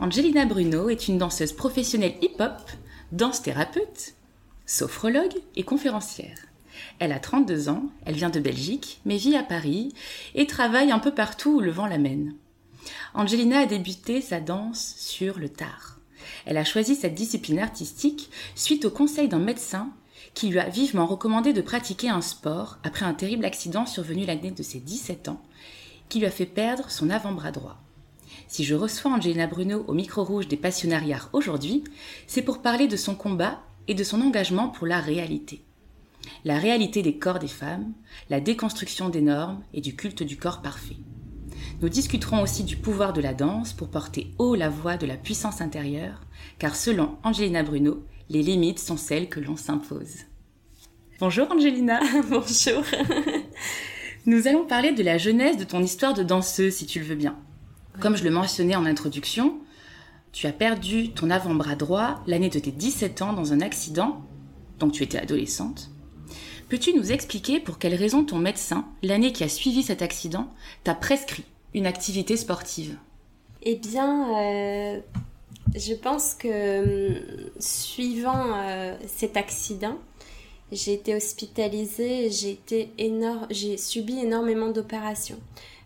Angelina Bruno est une danseuse professionnelle hip-hop, danse-thérapeute, sophrologue et conférencière. Elle a 32 ans, elle vient de Belgique, mais vit à Paris et travaille un peu partout où le vent l'amène. Angelina a débuté sa danse sur le tard. Elle a choisi cette discipline artistique suite au conseil d'un médecin qui lui a vivement recommandé de pratiquer un sport après un terrible accident survenu l'année de ses 17 ans, qui lui a fait perdre son avant-bras droit. Si je reçois Angelina Bruno au micro rouge des Passionnariats aujourd'hui, c'est pour parler de son combat et de son engagement pour la réalité. La réalité des corps des femmes, la déconstruction des normes et du culte du corps parfait. Nous discuterons aussi du pouvoir de la danse pour porter haut la voix de la puissance intérieure, car selon Angelina Bruno, les limites sont celles que l'on s'impose. Bonjour Angelina. Bonjour. Nous allons parler de la jeunesse de ton histoire de danseuse, si tu le veux bien. Comme je le mentionnais en introduction, tu as perdu ton avant-bras droit l'année de tes 17 ans dans un accident, donc tu étais adolescente. Peux-tu nous expliquer pour quelles raisons ton médecin, l'année qui a suivi cet accident, t'a prescrit une activité sportive? Eh bien, euh, je pense que hum, suivant euh, cet accident, j'ai été hospitalisée, j'ai été j'ai subi énormément d'opérations.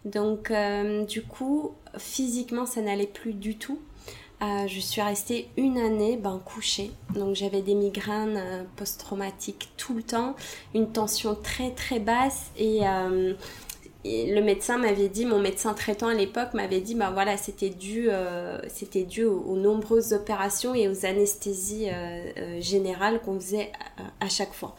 Donc, euh, du coup, physiquement, ça n'allait plus du tout. Euh, je suis restée une année ben, couchée. Donc j'avais des migraines euh, post-traumatiques tout le temps, une tension très très basse et, le médecin m'avait dit, mon médecin traitant à l'époque m'avait dit, ben voilà, c'était dû, c'était dû aux, nombreuses opérations et aux anesthésies générales qu'on faisait à chaque fois.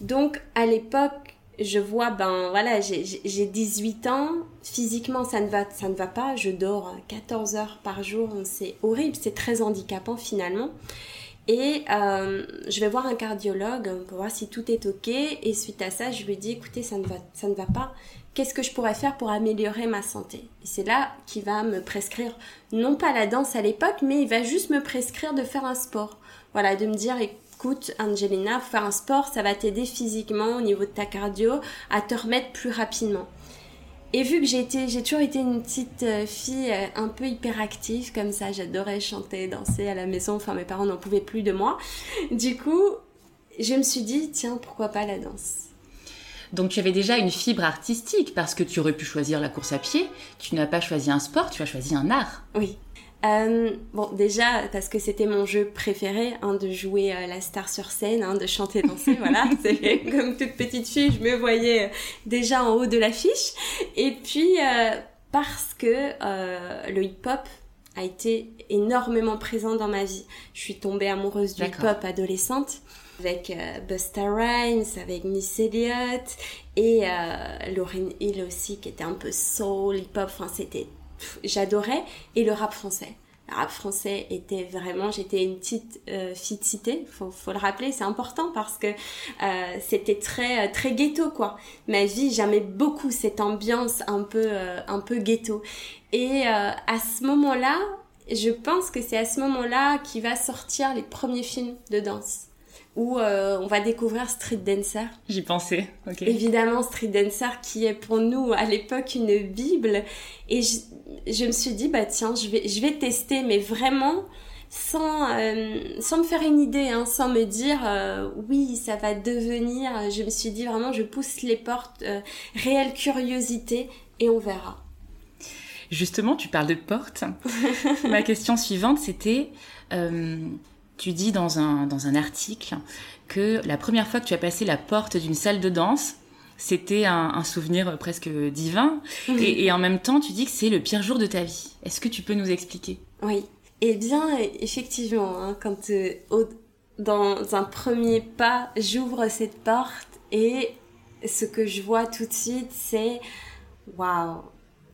Donc à l'époque, je vois, ben voilà, j'ai 18 ans, physiquement ça ne, va, ça ne va pas, je dors 14 heures par jour, c'est horrible, c'est très handicapant finalement. Et euh, je vais voir un cardiologue pour voir si tout est ok. Et suite à ça, je lui dis, écoutez, ça ne va, ça ne va pas. Qu'est-ce que je pourrais faire pour améliorer ma santé? Et c'est là qu'il va me prescrire, non pas la danse à l'époque, mais il va juste me prescrire de faire un sport. Voilà, de me dire, écoute Angelina, faire un sport, ça va t'aider physiquement au niveau de ta cardio à te remettre plus rapidement. Et vu que j'ai toujours été une petite euh, fille euh, un peu hyperactive comme ça, j'adorais chanter, danser à la maison, enfin mes parents n'en pouvaient plus de moi. Du coup, je me suis dit, tiens, pourquoi pas la danse? Donc tu avais déjà une fibre artistique parce que tu aurais pu choisir la course à pied, tu n'as pas choisi un sport, tu as choisi un art. Oui, euh, bon, déjà, parce que c'était mon jeu préféré, hein, de jouer euh, la star sur scène, hein, de chanter, danser, voilà. comme toute petite fille, je me voyais euh, déjà en haut de l'affiche. Et puis, parce que le hip-hop a été énormément présent dans ma vie. Je suis tombée amoureuse du hip-hop adolescente avec Busta Rhymes, avec Miss Elliott et Lauryn Hill aussi qui était un peu soul, hip-hop, enfin c'était j'adorais, et le rap français. Le rap français était vraiment, j'étais une petite euh, fille de cité, faut, faut le rappeler, c'est important parce que euh, c'était très euh, très ghetto quoi. Ma vie, j'aimais beaucoup cette ambiance un peu un peu ghetto. Et à ce moment-là, je pense que c'est à ce moment-là qu'il va sortir les premiers films de danse où euh, on va découvrir Street Dancer. J'y pensais, ok. Évidemment, Street Dancer qui est pour nous à l'époque une bible. Et je, me suis dit, bah tiens, je vais, je vais tester, mais vraiment sans, euh, sans me faire une idée, hein, sans me dire euh, oui, ça va devenir. Je me suis dit vraiment, je pousse les portes, réelle curiosité et on verra. Justement, tu parles de portes. Ma question suivante, c'était tu dis dans un, dans un article que la première fois que tu as passé la porte d'une salle de danse, c'était un, souvenir presque divin. Et, en même temps, tu dis que c'est le pire jour de ta vie. Est-ce que tu peux nous expliquer? Oui. Eh bien, effectivement, hein, quand euh, dans un premier pas, j'ouvre cette porte et ce que je vois tout de suite, c'est waouh,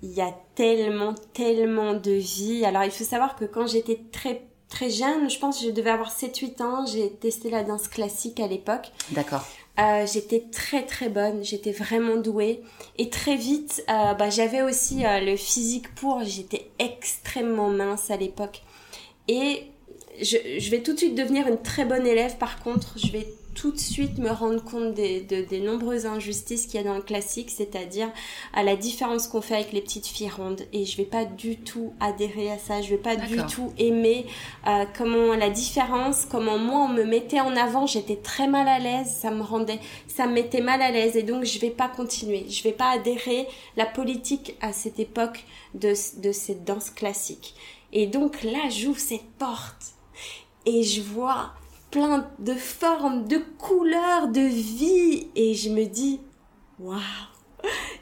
il y a tellement, tellement de vie. Alors, il faut savoir que quand j'étais très très jeune, je pense que je devais avoir 7-8 ans, j'ai testé la danse classique à l'époque. D'accord. Euh, j'étais très très bonne, j'étais vraiment douée. Et très vite, euh, bah, j'avais aussi euh, le physique pour, j'étais extrêmement mince à l'époque. Et je, je, vais tout de suite devenir une très bonne élève, par contre, je vais tout de suite me rendre compte des, des nombreuses injustices qu'il y a dans le classique, c'est-à-dire à la différence qu'on fait avec les petites filles rondes. Et je vais pas du tout adhérer à ça, je vais pas du tout aimer euh, comment la différence, comment moi on me mettait en avant, j'étais très mal à l'aise, ça me rendait, ça me mettait mal à l'aise et donc je vais pas continuer, je vais pas adhérer la politique à cette époque de, de cette danse classique. Et donc là, j'ouvre cette porte et je vois de formes, de couleurs, de vie. Et je me dis, waouh,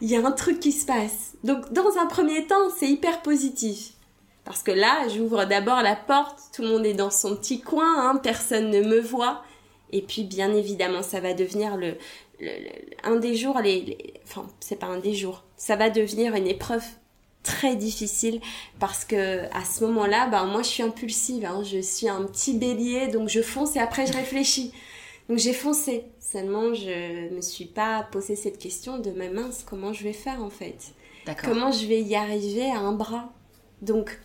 il y a un truc qui se passe. Donc, dans un premier temps, c'est hyper positif. Parce que là, j'ouvre d'abord la porte, tout le monde est dans son petit coin, hein, personne ne me voit. Et puis, bien évidemment, ça va devenir le, un des jours, les, enfin, c'est pas un des jours, ça va devenir une épreuve très difficile parce que à ce moment-là, ben moi je suis impulsive, hein. je suis un petit bélier, donc je fonce et après je réfléchis. Donc j'ai foncé. Seulement je me suis pas posé cette question de ma mince, comment je vais faire en fait? Comment je vais y arriver à un bras? Donc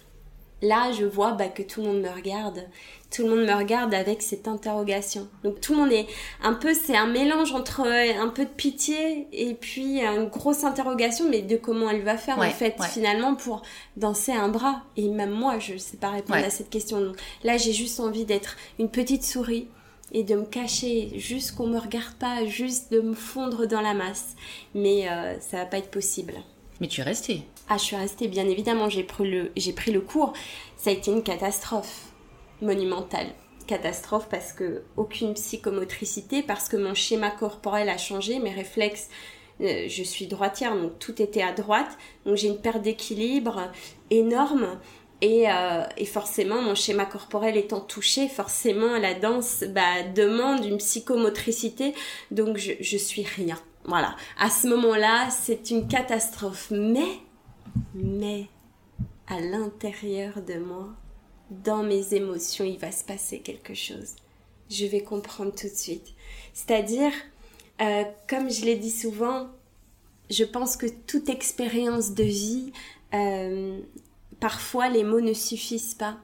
là, je vois bah, que tout le monde me regarde. Tout le monde me regarde avec cette interrogation. Donc tout le monde est un peu, c'est un mélange entre un peu de pitié et puis une grosse interrogation, mais de comment elle va faire en fait finalement pour danser un bras. Et même moi, je ne sais pas répondre à cette question. Donc là, j'ai juste envie d'être une petite souris et de me cacher, juste qu'on me regarde pas, juste de me fondre dans la masse. Mais euh, ça va pas être possible. Mais tu es restée. Ah, je suis restée, bien évidemment, j'ai pris, le, j'ai pris le cours. Ça a été une catastrophe monumentale. Catastrophe parce que aucune psychomotricité, parce que mon schéma corporel a changé, mes réflexes euh, je suis droitière, donc tout était à droite. Donc j'ai une perte d'équilibre énorme. Et, euh, et, forcément, mon schéma corporel étant touché, forcément, la danse bah, demande une psychomotricité. Donc je, je suis rien. Voilà. À ce moment-là, c'est une catastrophe. Mais, mais, à l'intérieur de moi, dans mes émotions, il va se passer quelque chose. Je vais comprendre tout de suite. C'est-à-dire, euh, comme je l'ai dit souvent, je pense que toute expérience de vie, euh, parfois les mots ne suffisent pas.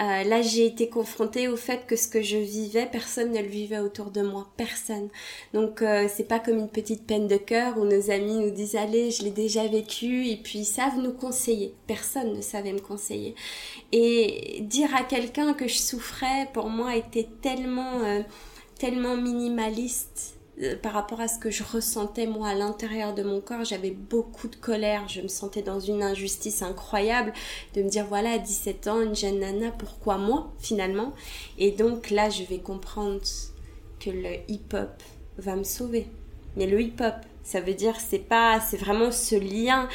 Euh, là, j'ai été confrontée au fait que ce que je vivais, personne ne le vivait autour de moi, personne. Donc, euh, c'est pas comme une petite peine de cœur où nos amis nous disent allez, je l'ai déjà vécu, et puis ils savent nous conseiller. Personne ne savait me conseiller. Et dire à quelqu'un que je souffrais, pour moi, était tellement, euh, tellement minimaliste euh, par rapport à ce que je ressentais moi à l'intérieur de mon corps, j'avais beaucoup de colère, je me sentais dans une injustice incroyable de me dire voilà à 17 ans une jeune nana pourquoi moi finalement? Et donc là je vais comprendre que le hip-hop va me sauver. Mais le hip-hop, ça veut dire c'est pas c'est vraiment ce lien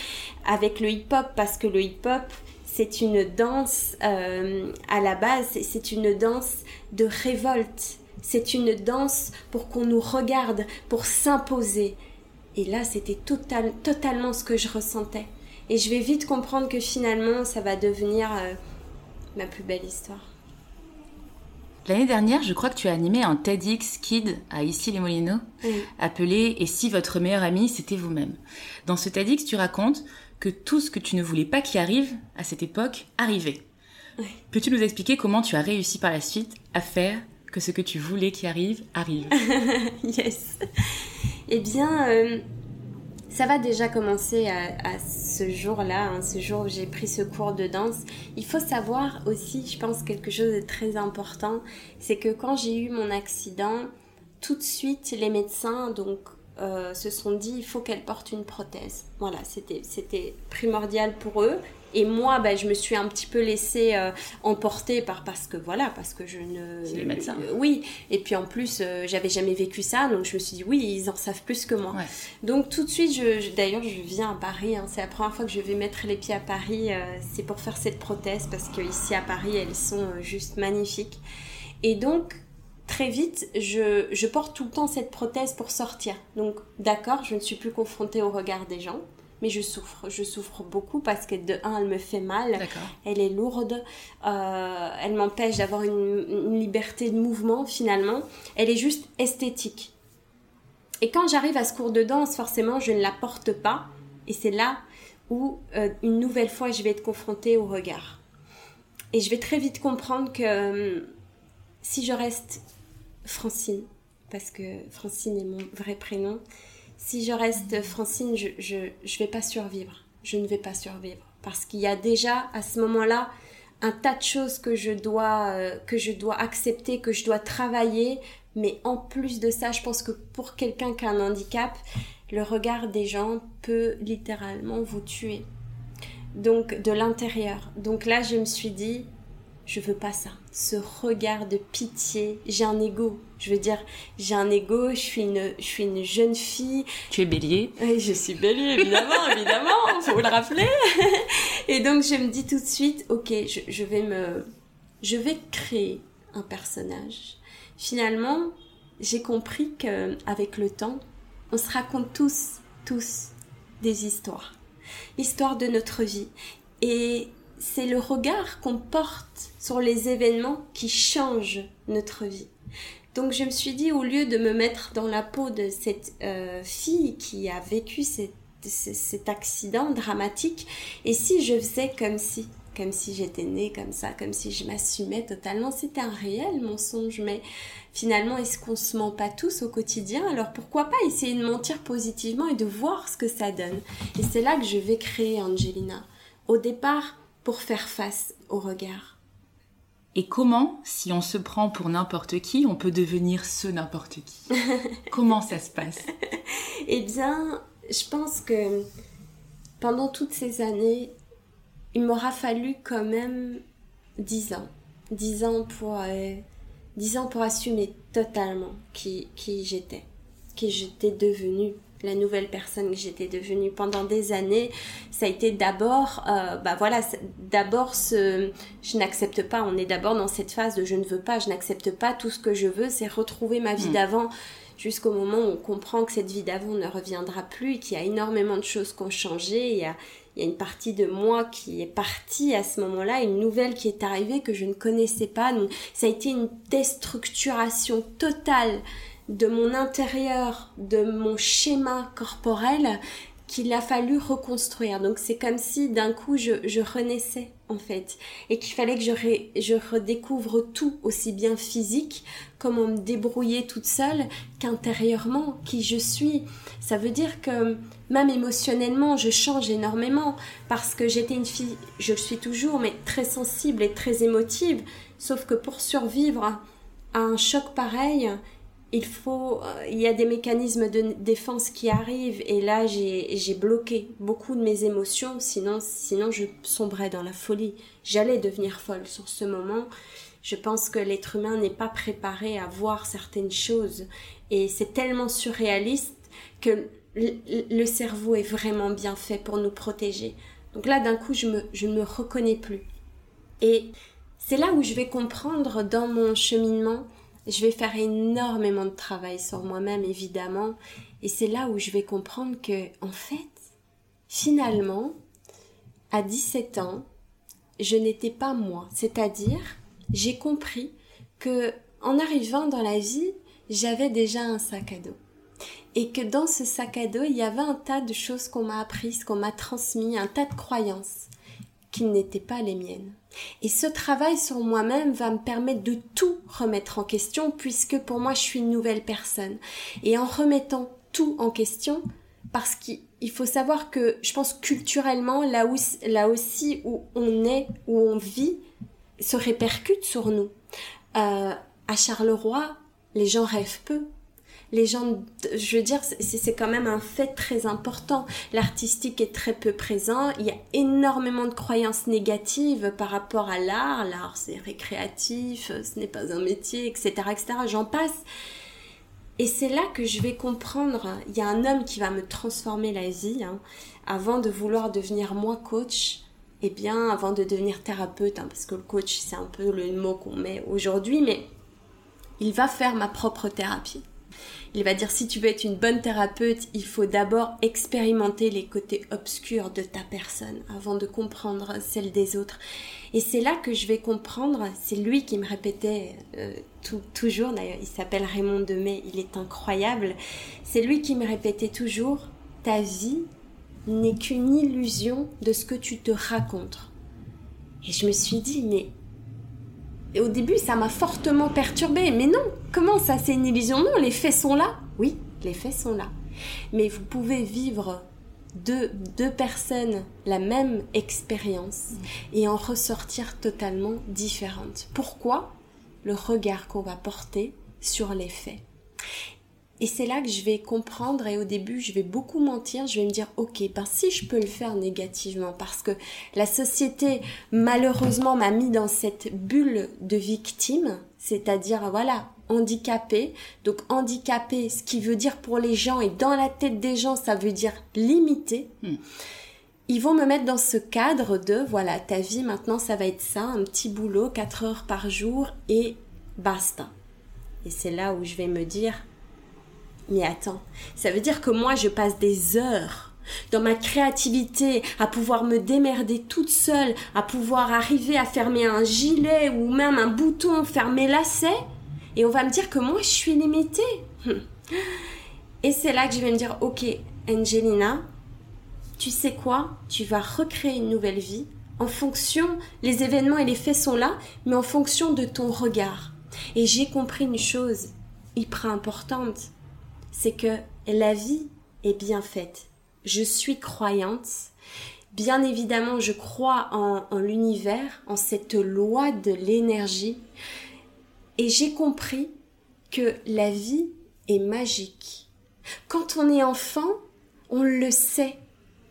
avec le hip-hop parce que le hip-hop c'est une danse euh, à la base, c'est une danse de révolte c'est une danse pour qu'on nous regarde, pour s'imposer. Et là, c'était total, totalement ce que je ressentais. Et je vais vite comprendre que finalement, ça va devenir euh, ma plus belle histoire. L'année dernière, je crois que tu as animé un TEDx Kid à Issy-les-Moulineaux, appelé Et si votre meilleur ami, c'était vous-même? Dans ce TEDx, tu racontes que tout ce que tu ne voulais pas qu'il arrive à cette époque arrivait. Peux-tu nous expliquer comment tu as réussi par la suite à faire que ce que tu voulais qui arrive, arrive. yes. Eh bien, euh, ça va déjà commencer à, ce jour-là, hein, ce jour où j'ai pris ce cours de danse. Il faut savoir aussi, je pense, quelque chose de très important, c'est que quand j'ai eu mon accident, tout de suite, les médecins, donc, euh, se sont dit il faut qu'elle porte une prothèse. Voilà, c'était c'était primordial pour eux. Et moi, bah, je me suis un petit peu laissée euh, emporter par parce que voilà, parce que je ne. C'est les médecins. Euh, oui. Et puis en plus, euh, j'avais jamais vécu ça, donc je me suis dit oui, ils en savent plus que moi. Donc tout de suite, je, d'ailleurs, je viens à Paris. Hein. c'est la première fois que je vais mettre les pieds à Paris. c'est pour faire cette prothèse parce qu'ici à Paris, elles sont juste magnifiques. Et donc très vite, je, je, porte tout le temps cette prothèse pour sortir. Donc, d'accord, je ne suis plus confrontée au regard des gens mais je souffre. Je souffre beaucoup parce que de un, elle me fait mal, elle est lourde, euh, elle m'empêche d'avoir une, liberté de mouvement finalement. Elle est juste esthétique. Et quand j'arrive à ce cours de danse, forcément, je ne la porte pas, et c'est là où euh, une nouvelle fois je vais être confrontée au regard. Et je vais très vite comprendre que euh, si je reste Francine, parce que Francine est mon vrai prénom, si je reste Francine, je, je, vais pas survivre. Je ne vais pas survivre. Parce qu'il y a déjà, à ce moment-là, un tas de choses que je dois, euh, que je dois accepter, que je dois travailler. Mais en plus de ça, je pense que pour quelqu'un qui a un handicap, le regard des gens peut littéralement vous tuer. Donc, de l'intérieur. Donc là, je me suis dit, je veux pas ça. Ce regard de pitié. J'ai un ego. Je veux dire, j'ai un ego. Je suis une, je suis une jeune fille. Tu es bélier. Oui, je suis bélier, évidemment, évidemment. Faut le rappeler. Et donc, je me dis tout de suite, ok, je, je vais me, je vais créer un personnage. Finalement, j'ai compris que avec le temps, on se raconte tous, tous des histoires. L'histoire de notre vie. Et c'est le regard qu'on porte sur les événements qui changent notre vie. Donc je me suis dit, au lieu de me mettre dans la peau de cette euh, fille qui a vécu cet accident dramatique, et si je faisais comme si, comme si j'étais née comme ça, comme si je m'assumais totalement, c'était un réel mensonge, mais finalement, est-ce qu'on se ment pas tous au quotidien? Alors pourquoi pas essayer de mentir positivement et de voir ce que ça donne? Et c'est là que je vais créer Angelina. Au départ, pour faire face au regard. Et comment, si on se prend pour n'importe qui, on peut devenir ce n'importe qui Comment ça se passe Eh bien, je pense que pendant toutes ces années, il m'aura fallu quand même dix ans. Dix ans pour, euh, ans pour assumer totalement qui, qui j'étais, qui j'étais devenue la nouvelle personne que j'étais devenue pendant des années, ça a été d'abord, euh, bah voilà, d'abord ce, je n'accepte pas. On est d'abord dans cette phase de je ne veux pas, je n'accepte pas. Tout ce que je veux, c'est retrouver ma vie mm. d'avant jusqu'au moment où on comprend que cette vie d'avant ne reviendra plus qu'il y a énormément de choses qui ont changé. Il y a, il y a une partie de moi qui est partie à ce moment-là, une nouvelle qui est arrivée que je ne connaissais pas. Donc, ça a été une déstructuration totale de mon intérieur, de mon schéma corporel qu'il a fallu reconstruire. Donc c'est comme si d'un coup je, renaissais en fait et qu'il fallait que je, je redécouvre tout aussi bien physique, comment me débrouiller toute seule qu'intérieurement, qui je suis. Ça veut dire que même émotionnellement je change énormément parce que j'étais une fille, je le suis toujours, mais très sensible et très émotive. Sauf que pour survivre à un choc pareil, il faut, euh, il y a des mécanismes de défense qui arrivent et là j'ai bloqué beaucoup de mes émotions, sinon, sinon je sombrais dans la folie. J'allais devenir folle sur ce moment. Je pense que l'être humain n'est pas préparé à voir certaines choses et c'est tellement surréaliste que le cerveau est vraiment bien fait pour nous protéger. Donc là d'un coup je me, je me reconnais plus. Et c'est là où je vais comprendre dans mon cheminement je vais faire énormément de travail sur moi-même, évidemment. Et c'est là où je vais comprendre que, en fait, finalement, à 17 ans, je n'étais pas moi. C'est-à-dire, j'ai compris que, en arrivant dans la vie, j'avais déjà un sac à dos. Et que dans ce sac à dos, il y avait un tas de choses qu'on m'a apprises, qu'on m'a transmis, un tas de croyances qui n'étaient pas les miennes. Et ce travail sur moi-même va me permettre de tout remettre en question puisque pour moi je suis une nouvelle personne. Et en remettant tout en question, parce qu'il faut savoir que je pense culturellement, là, là aussi où on est, où on vit, se répercute sur nous. Euh, à Charleroi, les gens rêvent peu les gens, je veux dire, c'est quand même un fait très important. L'artistique est très peu présent. Il y a énormément de croyances négatives par rapport à l'art. L'art, c'est récréatif, ce n'est pas un métier, etc., etc. J'en passe. Et c'est là que je vais comprendre. Il y a un homme qui va me transformer la vie. Hein, avant de vouloir devenir moi coach, eh bien, avant de devenir thérapeute, hein, parce que le coach, c'est un peu le mot qu'on met aujourd'hui, mais il va faire ma propre thérapie. Il va dire si tu veux être une bonne thérapeute, il faut d'abord expérimenter les côtés obscurs de ta personne avant de comprendre celle des autres. Et c'est là que je vais comprendre, c'est lui qui me répétait euh, toujours, d'ailleurs il s'appelle Raymond Demey, il est incroyable, c'est lui qui me répétait toujours, ta vie n'est qu'une illusion de ce que tu te racontes. Et je me suis dit, mais au début, ça m'a fortement perturbée. Mais non, comment ça, c'est une illusion? Non, les faits sont là. Oui, les faits sont là. Mais vous pouvez vivre deux, deux personnes la même expérience et en ressortir totalement différentes. Pourquoi? Le regard qu'on va porter sur les faits. Et c'est là que je vais comprendre et au début je vais beaucoup mentir, je vais me dire ok, ben si je peux le faire négativement parce que la société malheureusement m'a mis dans cette bulle de victime, c'est-à-dire voilà, handicapé. Donc handicapé, ce qui veut dire pour les gens et dans la tête des gens, ça veut dire limité. Hmm. Ils vont me mettre dans ce cadre de voilà, ta vie maintenant ça va être ça, un petit boulot, 4 heures par jour et basta. Et c'est là où je vais me dire mais attends, ça veut dire que moi je passe des heures dans ma créativité, à pouvoir me démerder toute seule, à pouvoir arriver à fermer un gilet ou même un bouton, fermer lacet, et on va me dire que moi je suis limitée. Et c'est là que je vais me dire, ok, Angelina, tu sais quoi? Tu vas recréer une nouvelle vie en fonction, les événements et les faits sont là, mais en fonction de ton regard. Et j'ai compris une chose hyper importante c'est que la vie est bien faite. Je suis croyante. Bien évidemment, je crois en, l'univers, en cette loi de l'énergie. Et j'ai compris que la vie est magique. Quand on est enfant, on le sait,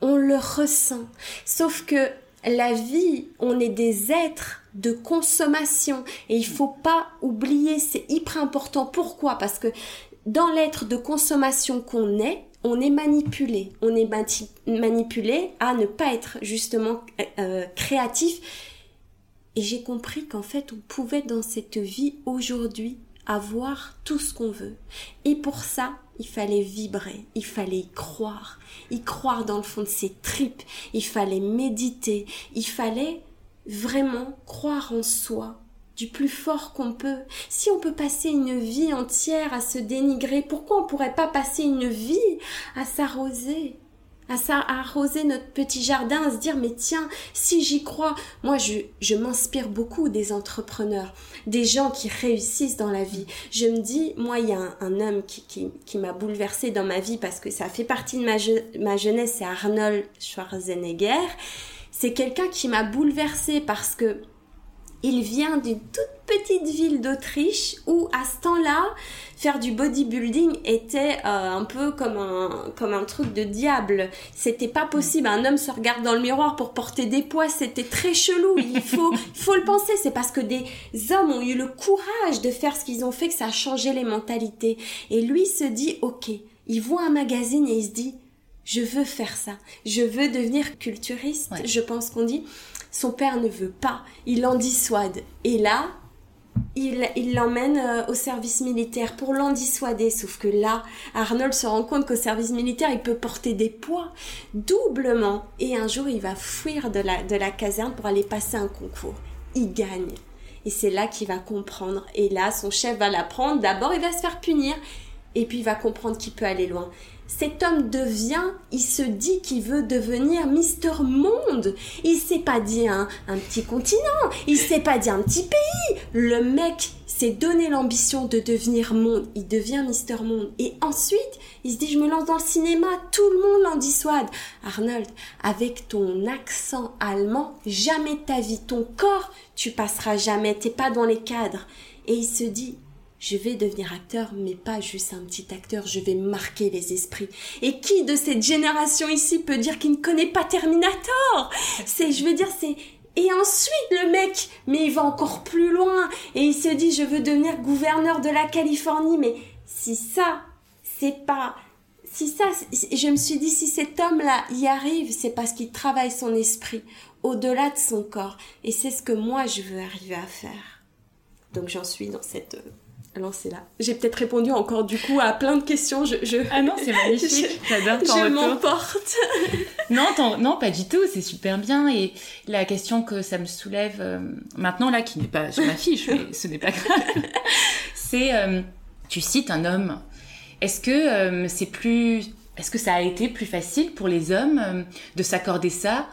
on le ressent. Sauf que la vie, on est des êtres de consommation et il faut pas oublier, c'est hyper important. Pourquoi? Parce que dans l'être de consommation qu'on est, on est manipulé. On est manipulé à ne pas être justement euh, euh, créatif. Et j'ai compris qu'en fait, on pouvait dans cette vie aujourd'hui avoir tout ce qu'on veut. Et pour ça, il fallait vibrer, il fallait y croire, y croire dans le fond de ses tripes, il fallait méditer, il fallait vraiment croire en soi, du plus fort qu'on peut. Si on peut passer une vie entière à se dénigrer, pourquoi on pourrait pas passer une vie à s'arroser à, ça, arroser notre petit jardin, à se dire mais tiens, si j'y crois, moi je, m'inspire beaucoup des entrepreneurs, des gens qui réussissent dans la vie. Je me dis, moi il y a un, homme qui, m'a bouleversé dans ma vie parce que ça fait partie de ma, ma jeunesse, c'est Arnold Schwarzenegger. C'est quelqu'un qui m'a bouleversé parce que il vient d'une toute petite ville d'Autriche où à ce temps-là, faire du bodybuilding était euh, un peu comme un, comme un truc de diable. C'était pas possible. Un homme se regarde dans le miroir pour porter des poids, c'était très chelou. Il faut, il faut le penser. C'est parce que des hommes ont eu le courage de faire ce qu'ils ont fait que ça a changé les mentalités. Et lui se dit, ok, il voit un magazine et il se dit, je veux faire ça. Je veux devenir culturiste, je pense qu'on dit. Son père ne veut pas, il l'en dissuade. Et là, il l'emmène euh, au service militaire pour l'en dissuader. Sauf que là, Arnold se rend compte qu'au service militaire, il peut porter des poids doublement. Et un jour, il va fuir de la, de la caserne pour aller passer un concours. Il gagne. Et c'est là qu'il va comprendre. Et là, son chef va l'apprendre. D'abord, il va se faire punir. Et puis, il va comprendre qu'il peut aller loin cet homme devient, il se dit qu'il veut devenir Mister Monde. Il s'est pas dit un, petit continent, il s'est pas dit un petit pays. Le mec s'est donné l'ambition de devenir monde. Il devient Mister Monde. Et ensuite, il se dit, je me lance dans le cinéma, tout le monde l'en dissuade. Arnold, avec ton accent allemand, jamais ta vie, ton corps, tu passeras jamais, t'es pas dans les cadres. Et il se dit, je vais devenir acteur, mais pas juste un petit acteur, je vais marquer les esprits. Et qui de cette génération ici peut dire qu'il ne connaît pas Terminator? C'est, je veux dire, c'est... Et ensuite, le mec, mais il va encore plus loin, et il se dit, je veux devenir gouverneur de la Californie, mais si ça, c'est pas... Si ça, je me suis dit, si cet homme-là y arrive, c'est parce qu'il travaille son esprit au-delà de son corps. Et c'est ce que moi, je veux arriver à faire. Donc j'en suis dans cette lancé là. J'ai peut-être répondu encore du coup à plein de questions. Je, je... Ah non, c'est magnifique. J'adore ton Je m'emporte. non, non, pas du tout. C'est super bien. Et la question que ça me soulève euh, maintenant là, qui n'est pas sur ma fiche, mais ce n'est pas grave, c'est euh, tu cites un homme. Est-ce que euh, c'est plus, est-ce que ça a été plus facile pour les hommes de s'accorder ça?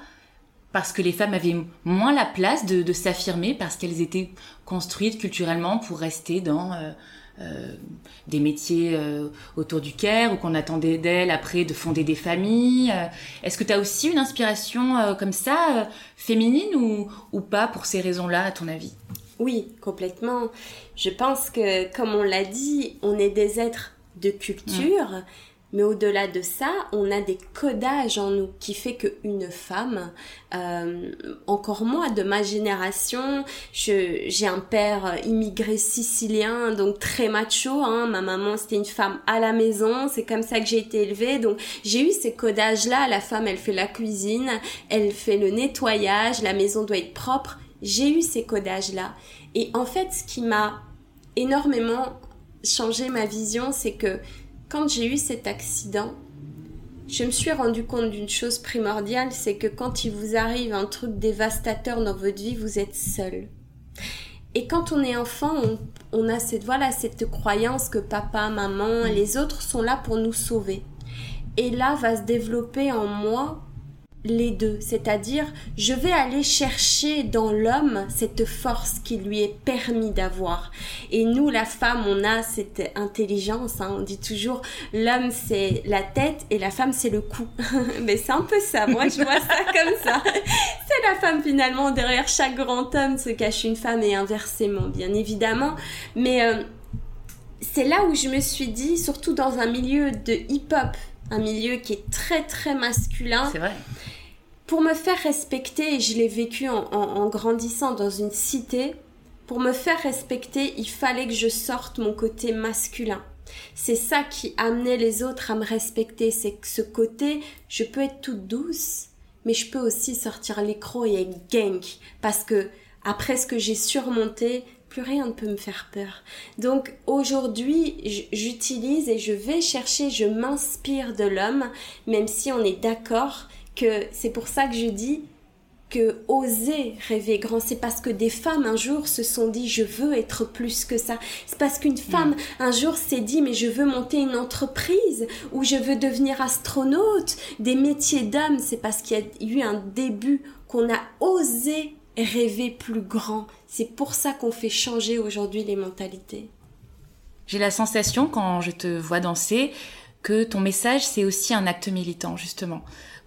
Parce que les femmes avaient moins la place de, de s'affirmer parce qu'elles étaient construites culturellement pour rester dans euh, euh, des métiers euh, autour du care ou qu'on attendait d'elles après de fonder des familles. Est-ce que tu as aussi une inspiration comme ça, féminine ou, ou pas pour ces raisons-là, à ton avis? Oui, complètement. Je pense que, comme on l'a dit, on est des êtres de culture. Mmh mais au-delà de ça, on a des codages en nous qui fait qu'une femme, euh, encore moi de ma génération, j'ai un père immigré sicilien, donc très macho. Hein, ma maman c'était une femme à la maison, c'est comme ça que j'ai été élevée. Donc j'ai eu ces codages-là. La femme, elle fait la cuisine, elle fait le nettoyage, la maison doit être propre. J'ai eu ces codages-là. Et en fait, ce qui m'a énormément changé ma vision, c'est que quand j'ai eu cet accident, je me suis rendu compte d'une chose primordiale, c'est que quand il vous arrive un truc dévastateur dans votre vie, vous êtes seul. Et quand on est enfant, on, a cette voilà cette croyance que papa, maman, les autres sont là pour nous sauver. Et là va se développer en moi les deux, c'est-à-dire je vais aller chercher dans l'homme cette force qui lui est permis d'avoir. Et nous, la femme, on a cette intelligence, hein. on dit toujours l'homme c'est la tête et la femme c'est le cou. Mais c'est un peu ça, moi je vois ça comme ça. c'est la femme finalement, derrière chaque grand homme se cache une femme et inversement, bien évidemment. Mais euh, c'est là où je me suis dit, surtout dans un milieu de hip-hop, un milieu qui est très très masculin. C'est vrai pour me faire respecter, et je l'ai vécu en, grandissant dans une cité, pour me faire respecter, il fallait que je sorte mon côté masculin. C'est ça qui amenait les autres à me respecter, c'est que ce côté, je peux être toute douce, mais je peux aussi sortir l'écran et être gang, parce que après ce que j'ai surmonté, plus rien ne peut me faire peur. Donc aujourd'hui, j'utilise et je vais chercher, je m'inspire de l'homme, même si on est d'accord que c'est pour ça que je dis que oser rêver grand, c'est parce que des femmes un jour se sont dit je veux être plus que ça. C'est parce qu'une femme mm. un jour s'est dit mais je veux monter une entreprise ou je veux devenir astronaute. Des métiers d'homme, c'est parce qu'il y a eu un début qu'on a osé rêver plus grand. C'est pour ça qu'on fait changer aujourd'hui les mentalités. J'ai la sensation quand je te vois danser que ton message c'est aussi un acte militant justement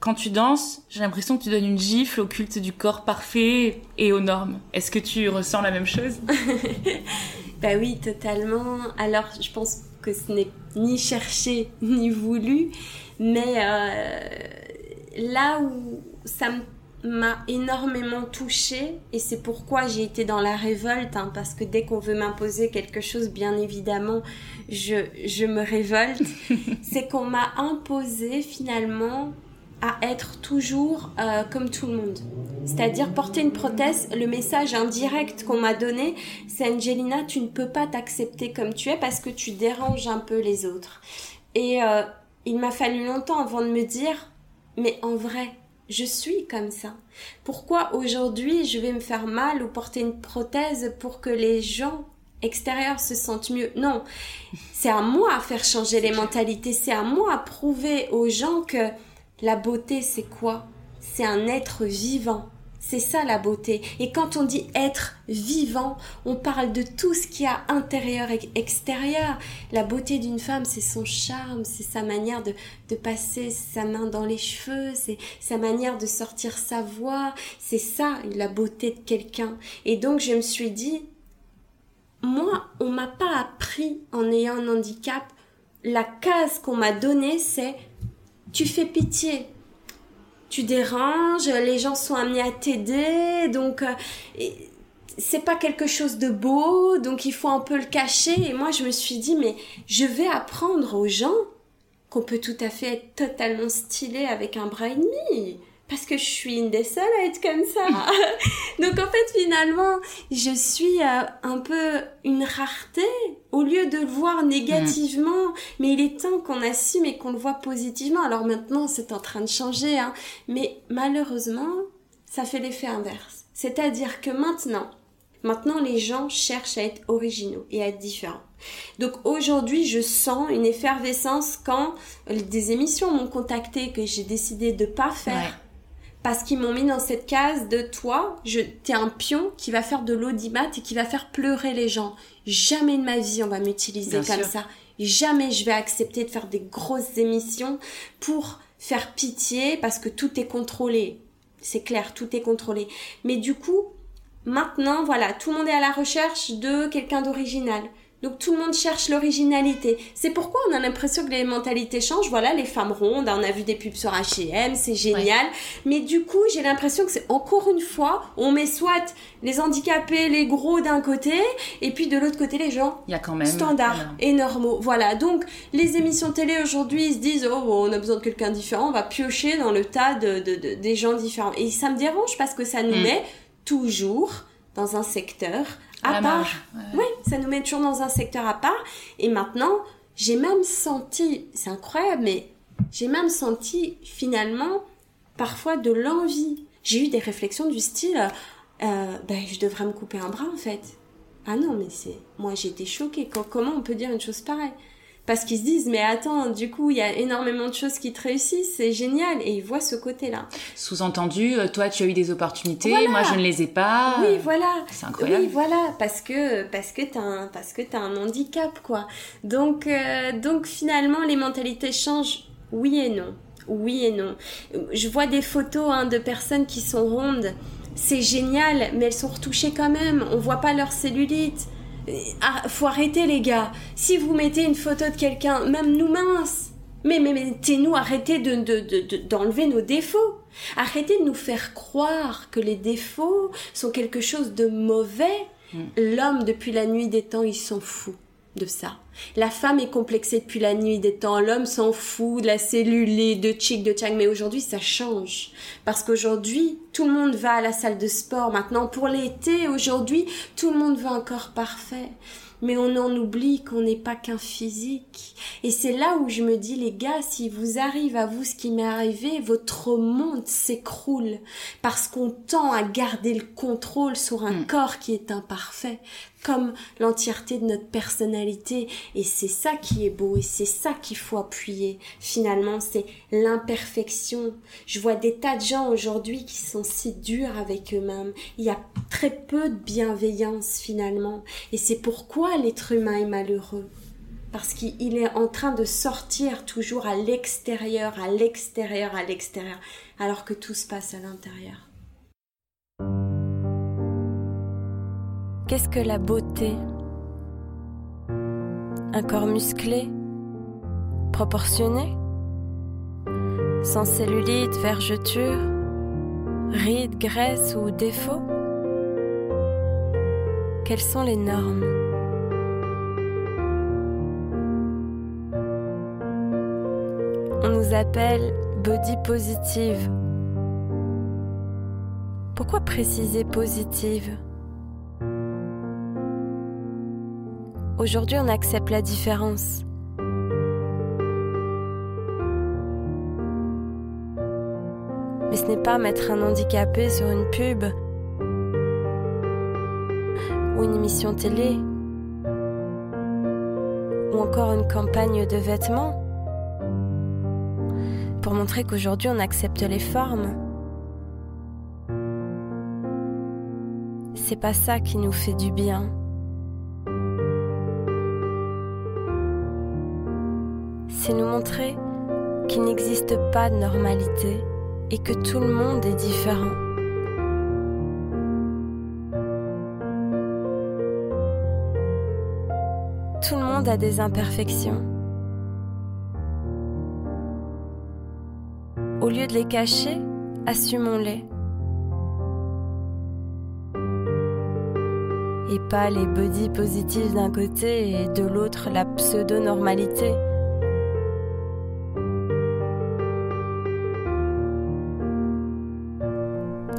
quand tu danses, j'ai l'impression que tu donnes une gifle au culte du corps parfait et aux normes. Est-ce que tu ressens la même chose? Bah oui, totalement. Alors, je pense que ce n'est ni cherché ni voulu, mais euh, là où ça m'a énormément touchée et c'est pourquoi j'ai été dans la révolte hein, parce que dès qu'on veut m'imposer quelque chose bien évidemment je, je me révolte c'est qu'on m'a imposé finalement à être toujours euh, comme tout le monde. C'est-à-dire porter une prothèse, le message indirect qu'on m'a donné, c'est Angelina, tu ne peux pas t'accepter comme tu es parce que tu déranges un peu les autres. Et euh, il m'a fallu longtemps avant de me dire, mais en vrai, je suis comme ça. Pourquoi aujourd'hui je vais me faire mal ou porter une prothèse pour que les gens extérieurs se sentent mieux? Non, c'est à moi à faire changer les mentalités, c'est à moi à prouver aux gens que la beauté, c'est quoi? C'est un être vivant. C'est ça la beauté. Et quand on dit être vivant, on parle de tout ce qui a intérieur et extérieur. La beauté d'une femme, c'est son charme, c'est sa manière de, de, passer sa main dans les cheveux, c'est sa manière de sortir sa voix. C'est ça la beauté de quelqu'un. Et donc je me suis dit, moi, on m'a pas appris en ayant un handicap. La case qu'on m'a donnée, c'est tu fais pitié. Tu déranges, les gens sont amenés à t'aider, donc euh, c'est pas quelque chose de beau, donc il faut un peu le cacher. Et moi, je me suis dit, mais je vais apprendre aux gens qu'on peut tout à fait être totalement stylé avec un bras et demi. Parce que je suis une des seules à être comme ça. Donc en fait finalement, je suis euh, un peu une rareté au lieu de le voir négativement. Mm. Mais il est temps qu'on assume et qu'on le voit positivement. Alors maintenant, c'est en train de changer, hein. mais malheureusement, ça fait l'effet inverse. C'est-à-dire que maintenant, maintenant les gens cherchent à être originaux et à être différents. Donc aujourd'hui, je sens une effervescence quand des émissions m'ont contacté que j'ai décidé de pas faire parce qu'ils m'ont mis dans cette case de toi, je t'es un pion qui va faire de l'audimat et qui va faire pleurer les gens. Jamais de ma vie on va m'utiliser comme ça. Jamais je vais accepter de faire des grosses émissions pour faire pitié parce que tout est contrôlé. C'est clair, tout est contrôlé. Mais du coup, maintenant, voilà, tout le monde est à la recherche de quelqu'un d'original. Donc tout le monde cherche l'originalité. C'est pourquoi on a l'impression que les mentalités changent. Voilà, les femmes rondes, on a vu des pubs sur H&M, c'est génial. Mais du coup, j'ai l'impression que c'est encore une fois, on met soit les handicapés, les gros d'un côté, et puis de l'autre côté les gens Il y a quand même standards et normaux. Voilà. Donc les émissions télé aujourd'hui, ils se disent oh on a besoin de quelqu'un différent, on va piocher dans le tas de, des gens différents. Et ça me dérange parce que ça nous mm. met toujours dans un secteur à part. Oui, ça nous met toujours dans un secteur à part. Et maintenant, j'ai même senti, c'est incroyable, mais j'ai même senti finalement parfois de l'envie. J'ai eu des réflexions du style, euh, ben, je devrais me couper un bras en fait. Ah non, mais c'est, moi été choquée. Comment on peut dire une chose pareille? Parce qu'ils se disent mais attends du coup il y a énormément de choses qui te réussissent c'est génial. Et ils voient ce côté là sous-entendu euh, toi tu as eu des opportunités moi je ne les ai pas. Oui voilà. C'est incroyable. oui voilà parce que parce que t'as un parce que t'as un handicap quoi. Donc euh, donc finalement les mentalités changent. Oui et non. Oui et non. Je vois des photos hein, de personnes qui sont rondes. C'est génial mais elles sont retouchées quand même. On voit pas leur cellulite faut arrêter les gars. Si vous mettez une photo de quelqu'un, même nous minces, mais, mais mettez-nous, arrêtez de, d'enlever nos défauts. Arrêtez de nous faire croire que les défauts sont quelque chose de mauvais. Mm. L'homme, depuis la nuit des temps, il s'en fout de ça. La femme est complexée depuis la nuit des temps. L'homme s'en fout de la cellulite, de chic, de chang. Mais aujourd'hui, ça change. Parce qu'aujourd'hui, tout le monde va à la salle de sport. Maintenant, pour l'été, aujourd'hui, tout le monde veut un corps parfait mais on en oublie qu'on n'est pas qu'un physique. Et c'est là où je me dis, les gars, si vous arrive à vous ce qui m'est arrivé, votre monde s'écroule parce qu'on tend à garder le contrôle sur un hmm. corps qui est imparfait, comme l'entièreté de notre personnalité. Et c'est ça qui est beau et c'est ça qu'il faut appuyer. Finalement, c'est l'imperfection. Je vois des tas de gens aujourd'hui qui sont si durs avec eux-mêmes. Il y a très peu de bienveillance finalement. Et c'est pourquoi l'être humain est malheureux parce qu'il est en train de sortir toujours à l'extérieur, à l'extérieur, à l'extérieur, alors que tout se passe à l'intérieur. Qu'est-ce que la beauté? Un corps musclé Proportionné? Sans cellulite, vergeture Rides, graisse ou défauts? Quelles sont les normes? On nous appelle body positive. Pourquoi préciser positive? Aujourd'hui, on accepte la différence. Mais ce n'est pas mettre un handicapé sur une pub ou une émission télé ou encore une campagne de vêtements pour montrer qu'aujourd'hui on accepte les formes. C'est pas ça qui nous fait du bien. C'est nous montrer qu'il n'existe pas de normalité et que tout le monde est différent. Tout le monde a des imperfections. Au lieu de les cacher, assumons-les. Et pas les body positives d'un côté et de l'autre la pseudo-normalité.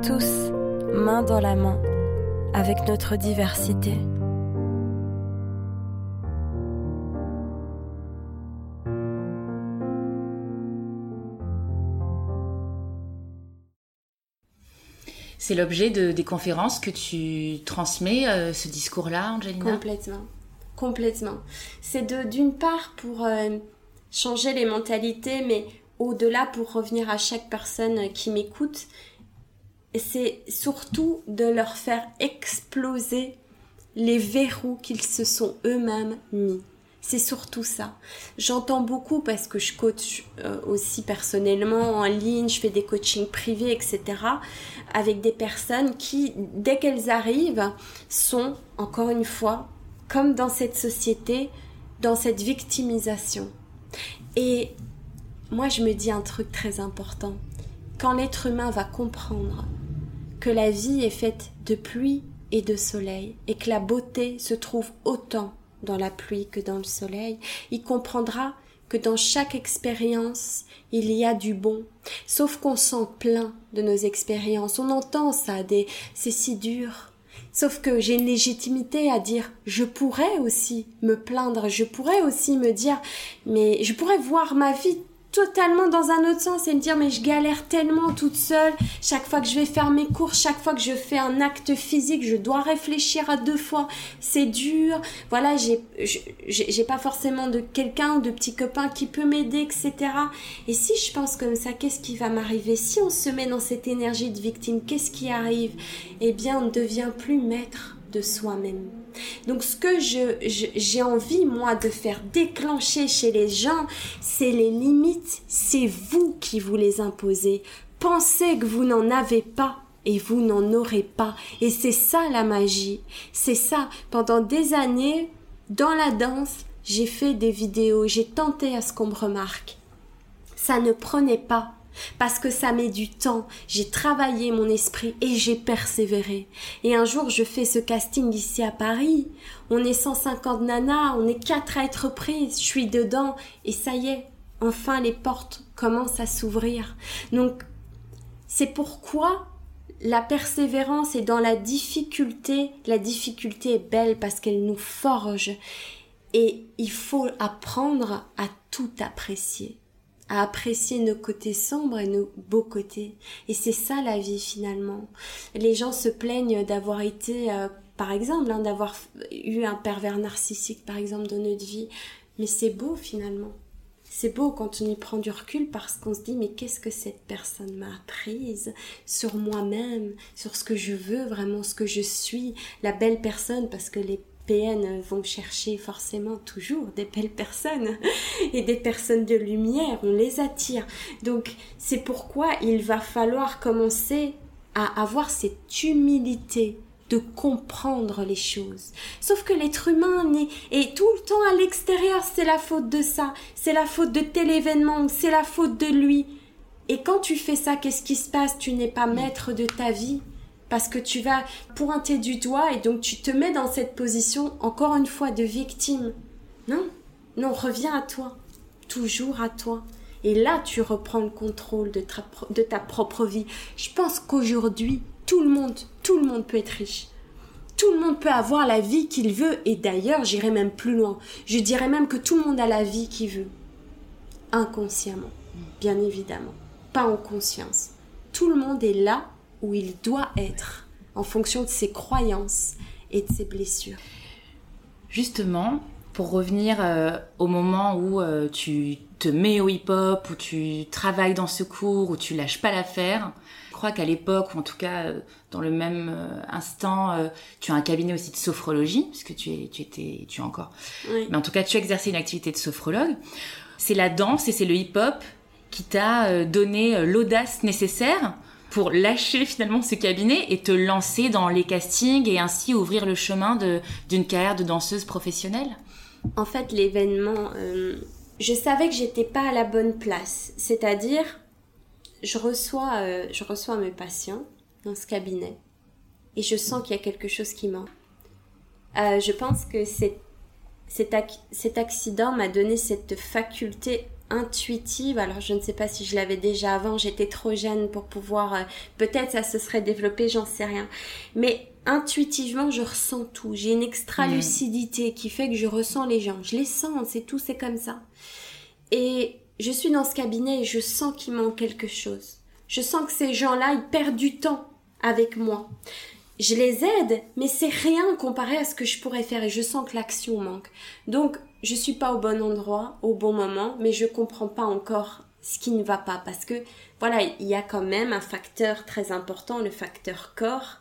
Tous main dans la main avec notre diversité. C'est l'objet de, des conférences que tu transmets, euh, ce discours-là, Angelina? Complètement. Complètement. C'est d'une part pour euh, changer les mentalités, mais au-delà pour revenir à chaque personne qui m'écoute, c'est surtout de leur faire exploser les verrous qu'ils se sont eux-mêmes mis. C'est surtout ça. J'entends beaucoup parce que je coach euh, aussi personnellement en ligne, je fais des coachings privés, etc. avec des personnes qui, dès qu'elles arrivent, sont, encore une fois, comme dans cette société, dans cette victimisation. Et moi, je me dis un truc très important. Quand l'être humain va comprendre que la vie est faite de pluie et de soleil et que la beauté se trouve autant dans la pluie que dans le soleil, il comprendra que dans chaque expérience, il y a du bon. Sauf qu'on s'en plaint de nos expériences. On entend ça, des, c'est si dur. Sauf que j'ai une légitimité à dire, je pourrais aussi me plaindre, je pourrais aussi me dire, mais je pourrais voir ma vie totalement dans un autre sens et me dire mais je galère tellement toute seule. Chaque fois que je vais faire mes cours chaque fois que je fais un acte physique je dois réfléchir à deux fois. C'est dur. Voilà j'ai j'ai pas forcément de quelqu'un de petits copains qui peut m'aider etc et si je pense comme ça qu'est-ce qui va m'arriver? Si on se met dans cette énergie de victime qu'est-ce qui arrive? Eh bien on ne devient plus maître soi-même donc ce que j'ai envie, moi, de faire déclencher chez les gens, c'est les limites, c'est vous qui vous les imposez. Pensez que vous n'en avez pas et vous n'en aurez pas. Et c'est ça la magie. C'est ça. Pendant des années, dans la danse, j'ai fait des vidéos, j'ai tenté à ce qu'on me remarque. Ça ne prenait pas parce que ça met du temps. J'ai travaillé mon esprit et j'ai persévéré. Et un jour, je fais ce casting ici à Paris. On est 150 nanas, on est quatre à être prises. Je suis dedans et ça y est, enfin les portes commencent à s'ouvrir. Donc, c'est pourquoi la persévérance est dans la difficulté. La difficulté est belle parce qu'elle nous forge. Et il faut apprendre à tout apprécier à apprécier nos côtés sombres et nos beaux côtés. Et c'est ça la vie finalement. Les gens se plaignent d'avoir été, euh, par exemple, hein, d'avoir eu un pervers narcissique, par exemple, dans notre vie. Mais c'est beau finalement. C'est beau quand on y prend du recul parce qu'on se dit mais qu'est-ce que cette personne m'a apprise sur moi-même, sur ce que je veux vraiment, ce que je suis, la belle personne parce que les PN vont chercher forcément toujours des belles personnes et des personnes de lumière, on les attire. Donc c'est pourquoi il va falloir commencer à avoir cette humilité de comprendre les choses. Sauf que l'être humain est, tout le temps à l'extérieur, c'est la faute de ça, c'est la faute de tel événement, c'est la faute de lui. Et quand tu fais ça, qu'est-ce qui se passe? Tu n'es pas maître de ta vie parce que tu vas pointer du doigt et donc tu te mets dans cette position encore une fois de victime. Non, non, reviens à toi, toujours à toi. Et là, tu reprends le contrôle de ta, de ta propre vie. Je pense qu'aujourd'hui, tout le monde, tout le monde peut être riche. Tout le monde peut avoir la vie qu'il veut. Et d'ailleurs, j'irai même plus loin. Je dirais même que tout le monde a la vie qu'il veut. Inconsciemment, bien évidemment. Pas en conscience. Tout le monde est là où il doit être en fonction de ses croyances et de ses blessures. Justement, pour revenir euh, au moment où euh, tu te mets au hip-hop, où tu travailles dans ce cours, où tu lâches pas l'affaire, je crois qu'à l'époque, ou en tout cas euh, dans le même instant, tu as un cabinet aussi de sophrologie, puisque tu, es, tu étais, tu es encore. Mais en tout cas, tu as exercé une activité de sophrologue. C'est la danse et c'est le hip-hop qui t'a donné l'audace nécessaire pour lâcher finalement ce cabinet et te lancer dans les castings et ainsi ouvrir le chemin d'une carrière de danseuse professionnelle? En fait, l'événement, euh, je savais que j'étais pas à la bonne place. C'est-à-dire, je reçois, euh, je reçois mes patients dans ce cabinet et je sens qu'il y a quelque chose qui manque. Euh, je pense que cet, cet accident m'a donné cette faculté intuitive. Alors je ne sais pas si je l'avais déjà avant, j'étais trop jeune pour pouvoir... euh, Peut-être ça se serait développé, j'en sais rien. Mais intuitivement, je ressens tout. J'ai une extra-lucidité qui fait que je ressens les gens. Je les sens, c'est tout, c'est comme ça. Et je suis dans ce cabinet et je sens qu'il manque quelque chose. Je sens que ces gens-là, ils perdent du temps avec moi. Je les aide, mais c'est rien comparé à ce que je pourrais faire et je sens que l'action manque. Donc, je suis pas au bon endroit, au bon moment, mais je comprends pas encore ce qui ne va pas parce que, voilà, il y a quand même un facteur très important, le facteur corps,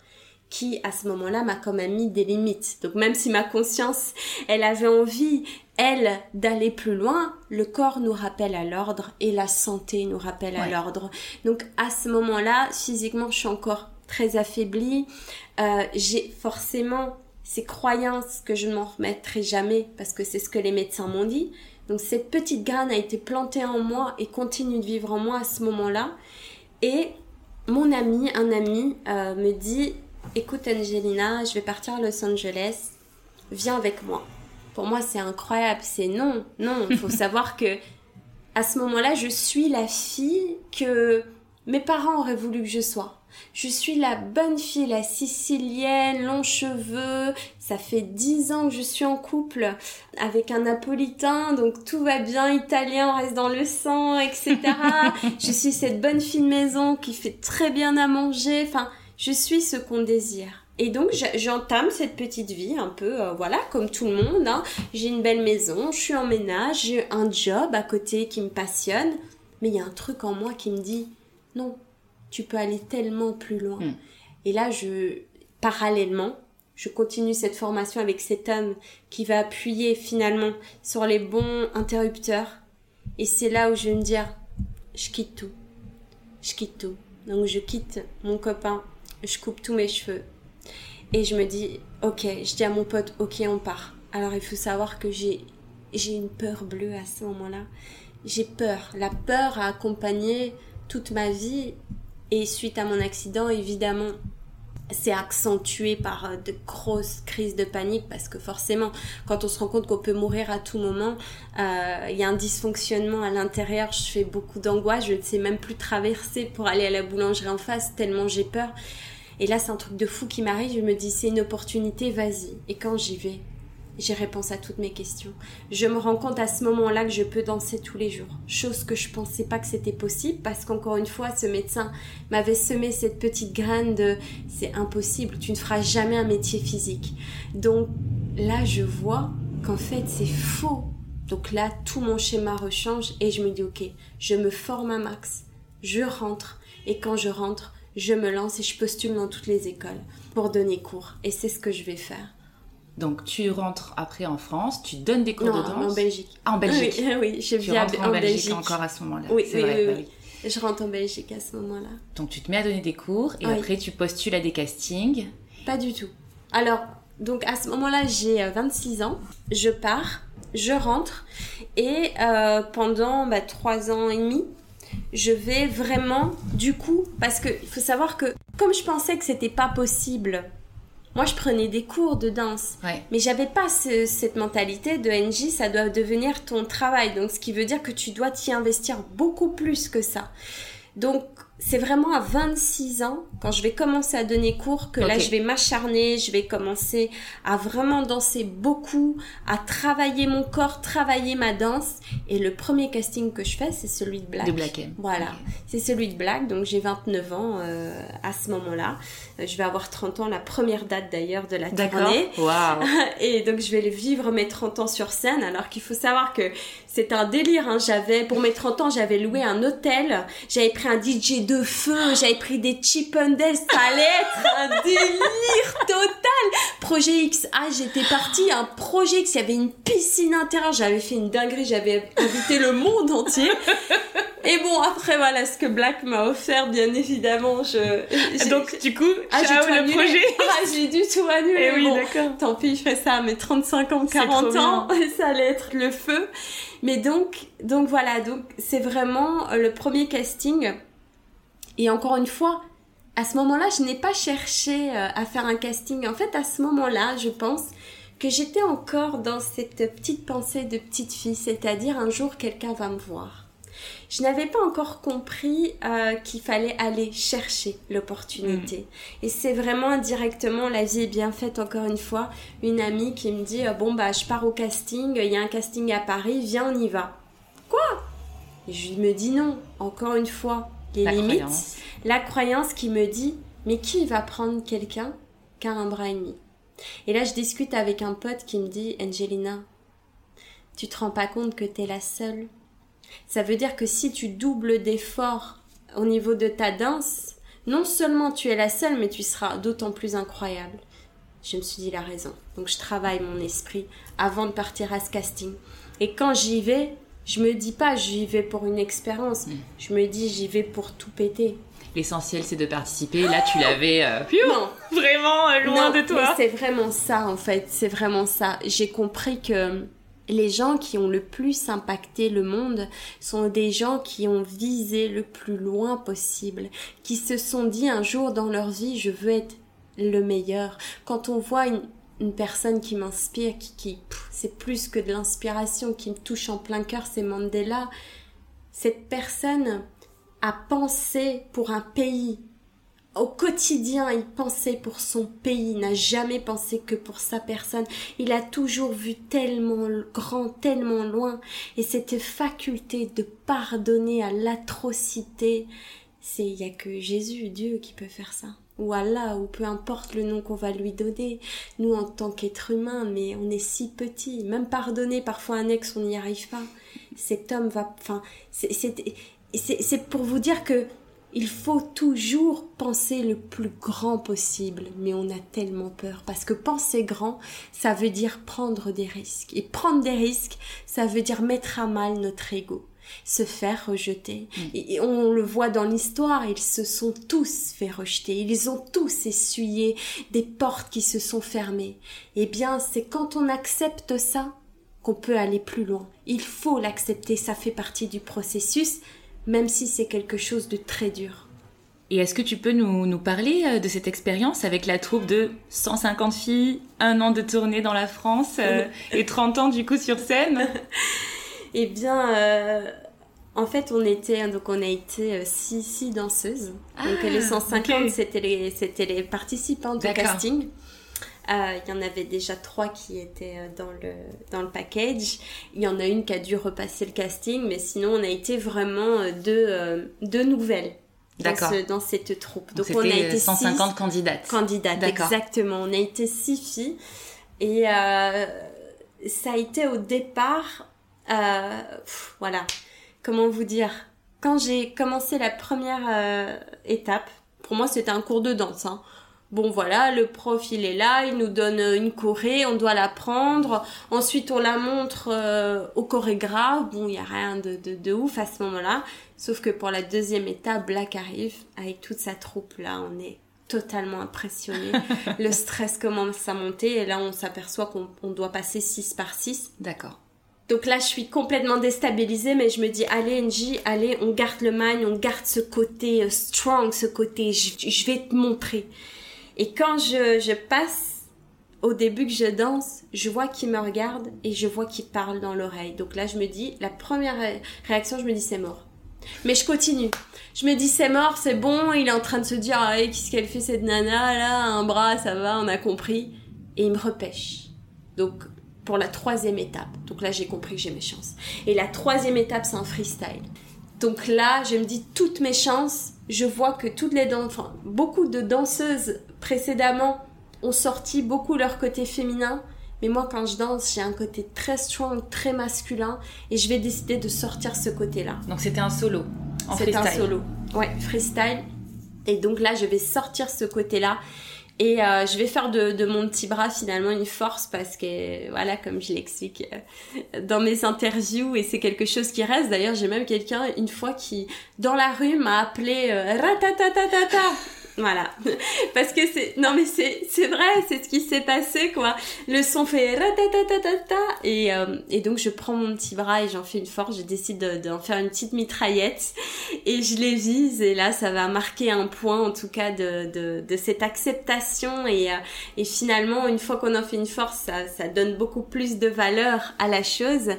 qui à ce moment-là m'a quand même mis des limites. Donc même si ma conscience, elle avait envie, elle, d'aller plus loin, le corps nous rappelle à l'ordre et la santé nous rappelle à l'ordre. Donc à ce moment-là, physiquement, je suis encore très affaiblie. Euh, j'ai forcément ces croyances que je ne m'en remettrai jamais parce que c'est ce que les médecins m'ont dit. Donc cette petite graine a été plantée en moi et continue de vivre en moi à ce moment-là. Et mon ami, un ami, euh, me dit Écoute, Angelina, je vais partir à Los Angeles, viens avec moi. Pour moi, c'est incroyable. C'est non, non. Il faut savoir que à ce moment-là, je suis la fille que mes parents auraient voulu que je sois. Je suis la bonne fille, la sicilienne, longs cheveux. Ça fait dix ans que je suis en couple avec un napolitain, donc tout va bien, italien, on reste dans le sang, etc. je suis cette bonne fille de maison qui fait très bien à manger. Enfin, je suis ce qu'on désire. Et donc je- j'entame cette petite vie un peu, euh, voilà, comme tout le monde. hein. J'ai une belle maison, je suis en ménage, j'ai un job à côté qui me passionne. Mais il y a un truc en moi qui me dit, non, tu peux aller tellement plus loin. Mm. Et là, je, parallèlement, je continue cette formation avec cet homme qui va appuyer finalement sur les bons interrupteurs. Et c'est là où je vais me dire, je quitte tout. Je quitte tout. Donc je quitte mon copain, je coupe tous mes cheveux. Et je me dis, ok, je dis à mon pote, ok, on part. Alors il faut savoir que j'ai, j'ai une peur bleue à ce moment-là. J'ai peur. La peur a accompagné toute ma vie. Et suite à mon accident, évidemment, c'est accentué par euh, de grosses crises de panique parce que forcément, quand on se rend compte qu'on peut mourir à tout moment, euh, il y a un dysfonctionnement à l'intérieur. Je fais beaucoup d'angoisse. Je ne sais même plus traverser pour aller à la boulangerie en face tellement j'ai peur. Et là, c'est un truc de fou qui m'arrive. Je me dis, c'est une opportunité, vas-y. Et quand j'y vais, j'ai réponse à toutes mes questions. Je me rends compte à ce moment-là que je peux danser tous les jours. Chose que je pensais pas que c'était possible parce qu'encore une fois, ce médecin m'avait semé cette petite graine de c'est impossible, tu ne feras jamais un métier physique. Donc là, je vois qu'en fait, c'est faux. Donc là, tout mon schéma rechange et je me dis, ok, je me forme un max, je rentre et quand je rentre, je me lance et je postule dans toutes les écoles pour donner cours. Et c'est ce que je vais faire. Donc tu rentres après en France, tu donnes des cours Non, de danse. en Belgique. Ah, en Belgique. Oui, oui, je Tu vis rentres en, Belgique, encore à ce moment-là. Oui, c'est oui, vrai. oui, bah oui. Je rentre en Belgique à ce moment-là. Donc tu te mets à donner des cours et après tu postules à des castings. Pas du tout. Alors, donc à ce moment-là, j'ai euh, 26 ans. Je pars, je rentre et euh, pendant bah, 3 ans et demi, je vais vraiment, du coup, parce que il faut savoir que comme je pensais que c'était pas possible, moi je prenais des cours de danse. Ouais. Mais j'avais pas ce- cette mentalité de NJ, ça doit devenir ton travail. Donc, ce qui veut dire que tu dois t'y investir beaucoup plus que ça. Donc, c'est vraiment à 26 ans, quand je vais commencer à donner cours, que là, je vais m'acharner, je vais commencer à vraiment danser beaucoup, à travailler mon corps, travailler ma danse. Et le premier casting que je fais, c'est celui de Black. De Black M. Voilà. C'est celui de Black, donc j'ai 29 ans euh, à ce moment-là. Euh, Je vais avoir 30 ans, la première date d'ailleurs de la D'accord. tournée. Waouh. Et donc je vais vivre mes 30 ans sur scène, alors qu'il faut savoir que c'est un délire. Hein. J'avais pour mes 30 ans, j'avais loué un hôtel, j'avais pris un DJ de feu, j'avais pris des Chip and Dale, ça allait être un délire total. Projet X, ah j'étais partie un projet X, il y avait une piscine intérieure, j'avais fait une dinguerie, j'avais invité le monde entier. Et bon après voilà ce que Black m'a offert, bien évidemment, je Donc du coup, ah, ciao le annulé. projet. Ah, j'ai du tout annulé. Eh oui, bon. d'accord. Tant pis, je fais ça à mes 35 ans, C'est 40 trop ans, ça allait être le feu. Mais donc, donc voilà, donc c'est vraiment euh, le premier casting. Et encore une fois, à ce moment-là, je n'ai pas cherché euh, à faire un casting. En fait, à ce moment-là, je pense que j'étais encore dans cette petite pensée de petite fille, c'est-à-dire un jour quelqu'un va me voir. Je n'avais pas encore compris euh, qu'il fallait aller chercher l'opportunité. Mm. Et c'est vraiment indirectement, la vie est bien faite encore une fois, une amie qui me dit, euh, bon bah je pars au casting, il y a un casting à Paris, viens on y va. Quoi? Et je me dis non, encore une fois, les limites, la croyance qui me dit, mais qui va prendre quelqu'un qui a un bras et demi? Et là, je discute avec un pote qui me dit, Angelina, tu te rends pas compte que tu es la seule Ça veut dire que si tu doubles d'efforts au niveau de ta danse, non seulement tu es la seule, mais tu seras d'autant plus incroyable. Je me suis dit la raison. Donc je travaille mon esprit avant de partir à ce casting. Et quand j'y vais, je me dis pas j'y vais pour une expérience. Mm. Je me dis j'y vais pour tout péter. L'essentiel c'est de participer. Là tu l'avais euh, vraiment euh, loin de toi. C'est vraiment ça en fait. C'est vraiment ça. J'ai compris que les gens qui ont le plus impacté le monde sont des gens qui ont visé le plus loin possible, qui se sont dit un jour dans leur vie je veux être le meilleur. Quand on voit une, personne qui m'inspire, qui, qui c'est plus que de l'inspiration, qui me touche en plein cœur, c'est Mandela. Cette personne a pensé pour un pays. Au quotidien, il pensait pour son pays, n'a jamais pensé que pour sa personne. Il a toujours vu tellement grand, tellement loin. Et cette faculté de pardonner à l'atrocité, c'est, il y a que Jésus, Dieu, qui peut faire ça ou Allah, ou peu importe le nom qu'on va lui donner. Nous, en tant qu'être humain, mais on est si petit. Même pardonner parfois un ex, on n'y arrive pas. Cet homme va, enfin, c'est pour vous dire que il faut toujours penser le plus grand possible, mais on a tellement peur parce que penser grand, ça veut dire prendre des risques. Et prendre des risques, ça veut dire mettre à mal notre ego se faire rejeter. Mm. Et on le voit dans l'histoire, ils se sont tous fait rejeter, ils ont tous essuyé des portes qui se sont fermées. Eh bien, c'est quand on accepte ça qu'on peut aller plus loin. Il faut l'accepter, ça fait partie du processus, même si c'est quelque chose de très dur. Et est-ce que tu peux nous, nous, parler euh, de cette expérience avec la troupe de 150 filles, un an de tournée dans la France euh, et 30 ans du coup sur scène? Eh bien, euh, en fait, on était, donc on a été euh, six, six danseuses. donc les 150, ah, c'était les, c'était les participants du casting. Euh, il y en avait déjà trois qui étaient dans le, dans le package. Il y en a une qui a dû repasser le casting, mais sinon on a été vraiment deux, deux nouvelles dans, dans cette troupe. Donc, on a été 150 candidates. Candidates, exactement. On a été six filles. Et ça a été au départ euh, voilà, comment vous dire? Quand j'ai commencé la première euh, étape, pour moi c'était un cours de danse. Hein. Bon voilà, le prof il est là, il nous donne une choré, on doit l'apprendre. Ensuite on la montre euh, au chorégraphe. Bon, il y a rien de, de, de ouf à ce moment-là. Sauf que pour la deuxième étape, Black arrive avec toute sa troupe là, on est totalement impressionné. le stress commence à monter et là on s'aperçoit qu'on doit passer 6 par 6. D'accord. Donc là, je suis complètement déstabilisée, mais je me dis, allez, NJ, allez, on garde le mind, on garde ce côté euh, strong, ce côté, je, vais te montrer. Et quand je, passe, au début que je danse, je vois qu'il me regarde et je vois qu'il parle dans l'oreille. Donc là, je me dis, la première réaction, je me dis, c'est mort. Mais je continue. Je me dis, c'est mort, c'est bon, il est en train de se dire, allez, qu'est-ce qu'elle fait cette nana, là, un bras, ça va, on a compris. Et il me repêche. Donc, pour la troisième étape. Donc là, j'ai compris que j'ai mes chances. Et la troisième étape, c'est un freestyle. Donc là, je me dis toutes mes chances. Je vois que toutes les enfin, beaucoup de danseuses précédemment ont sorti beaucoup leur côté féminin. Mais moi, quand je danse, j'ai un côté très strong, très masculin. Et je vais décider de sortir ce côté-là. Donc c'était un solo. C'était un solo. Ouais, freestyle. Et donc là, je vais sortir ce côté-là. Et euh, je vais faire de, de, mon petit bras finalement une force parce que, voilà, comme je l'explique euh, dans mes interviews, et c'est quelque chose qui reste. D'ailleurs, j'ai même quelqu'un une fois qui, dans la rue, m'a appelé euh, ratatatata. Voilà. Parce que c'est, non mais c'est, vrai, c'est ce qui s'est passé, quoi. Le son fait et, euh, et donc je prends mon petit bras et j'en fais une force, je décide d'en faire une petite mitraillette et je les vise et là ça va marquer un point en tout cas de, de, de cette acceptation et, euh, et finalement une fois qu'on en fait une force, ça, ça donne beaucoup plus de valeur à la chose.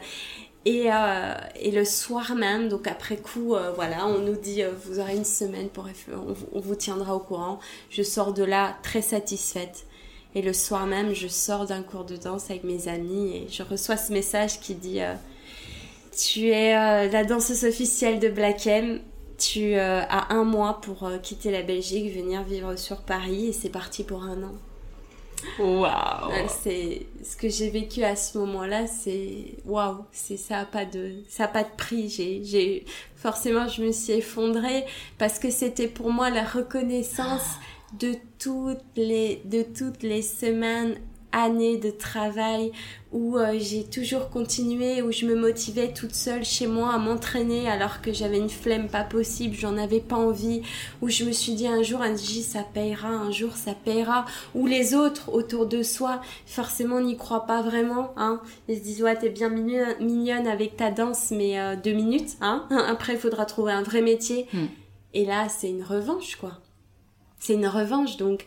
Et, euh, et, le soir même, donc après coup, euh, voilà, on nous dit euh, vous aurez une semaine pour on, vous tiendra au courant. Je sors de là très satisfaite. Et le soir même, je sors d'un cours de danse avec mes amis et je reçois ce message qui dit tu es la danseuse officielle de Black M. Tu as un mois pour quitter la Belgique, venir vivre sur Paris et c'est parti pour un an. Waouh C'est ce que j'ai vécu à ce moment-là, c'est waouh, c'est ça a pas de ça pas de prix. J'ai forcément je me suis effondrée parce que c'était pour moi la reconnaissance de toutes les de toutes les semaines années de travail où euh, j'ai toujours continué, où je me motivais toute seule chez moi à m'entraîner alors que j'avais une flemme pas possible, j'en avais pas envie, où je me suis dit un jour, jour ça payera, un jour ça payera, où les autres autour de soi, forcément n'y croient pas vraiment, hein. Ils se disent ouais t'es bien mignonne avec ta danse, mais euh, deux minutes, hein. Après il faudra trouver un vrai métier. Hmm. Et là c'est une revanche quoi. C'est une revanche donc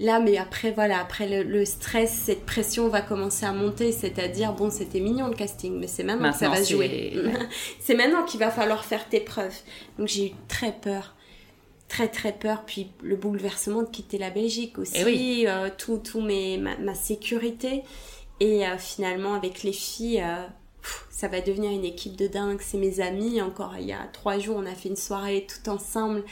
Là, mais après, voilà, après le, stress, cette pression va commencer à monter, c'est-à-dire, bon, c'était mignon le casting, mais c'est maintenant, que ça va jouer. c'est maintenant qu'il va falloir faire tes preuves. Donc j'ai eu très peur. Très très peur. Puis le bouleversement de quitter la Belgique aussi eh euh, tout tout mes ma, sécurité. Et euh, finalement avec les filles euh, ça va devenir une équipe de dingue. C'est mes amis. Encore il y a trois jours, on a fait une soirée tout ensemble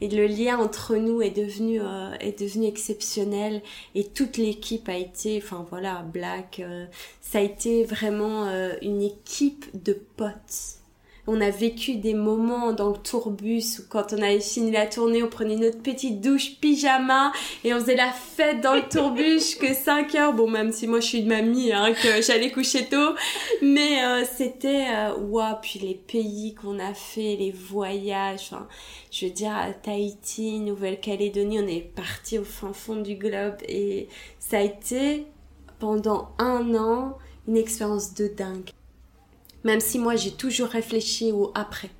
et le lien entre nous est devenu euh, est devenu exceptionnel. Et toute l'équipe a été, enfin voilà, Black, euh, ça a été vraiment euh, une équipe de potes on a vécu des moments dans le tourbus où quand on avait fini la tournée, on prenait notre petite douche pyjama et on faisait la fête dans le tourbus que 5 heures. Bon, même si moi je suis une mamie, hein, que j'allais coucher tôt. Mais euh, c'était, waouh, puis les pays qu'on a fait, les voyages, enfin, je veux dire, à Tahiti, Nouvelle-Calédonie, on est parti au fin fond du globe et ça a été pendant un an une expérience de dingue. Même si moi j'ai toujours réfléchi au après.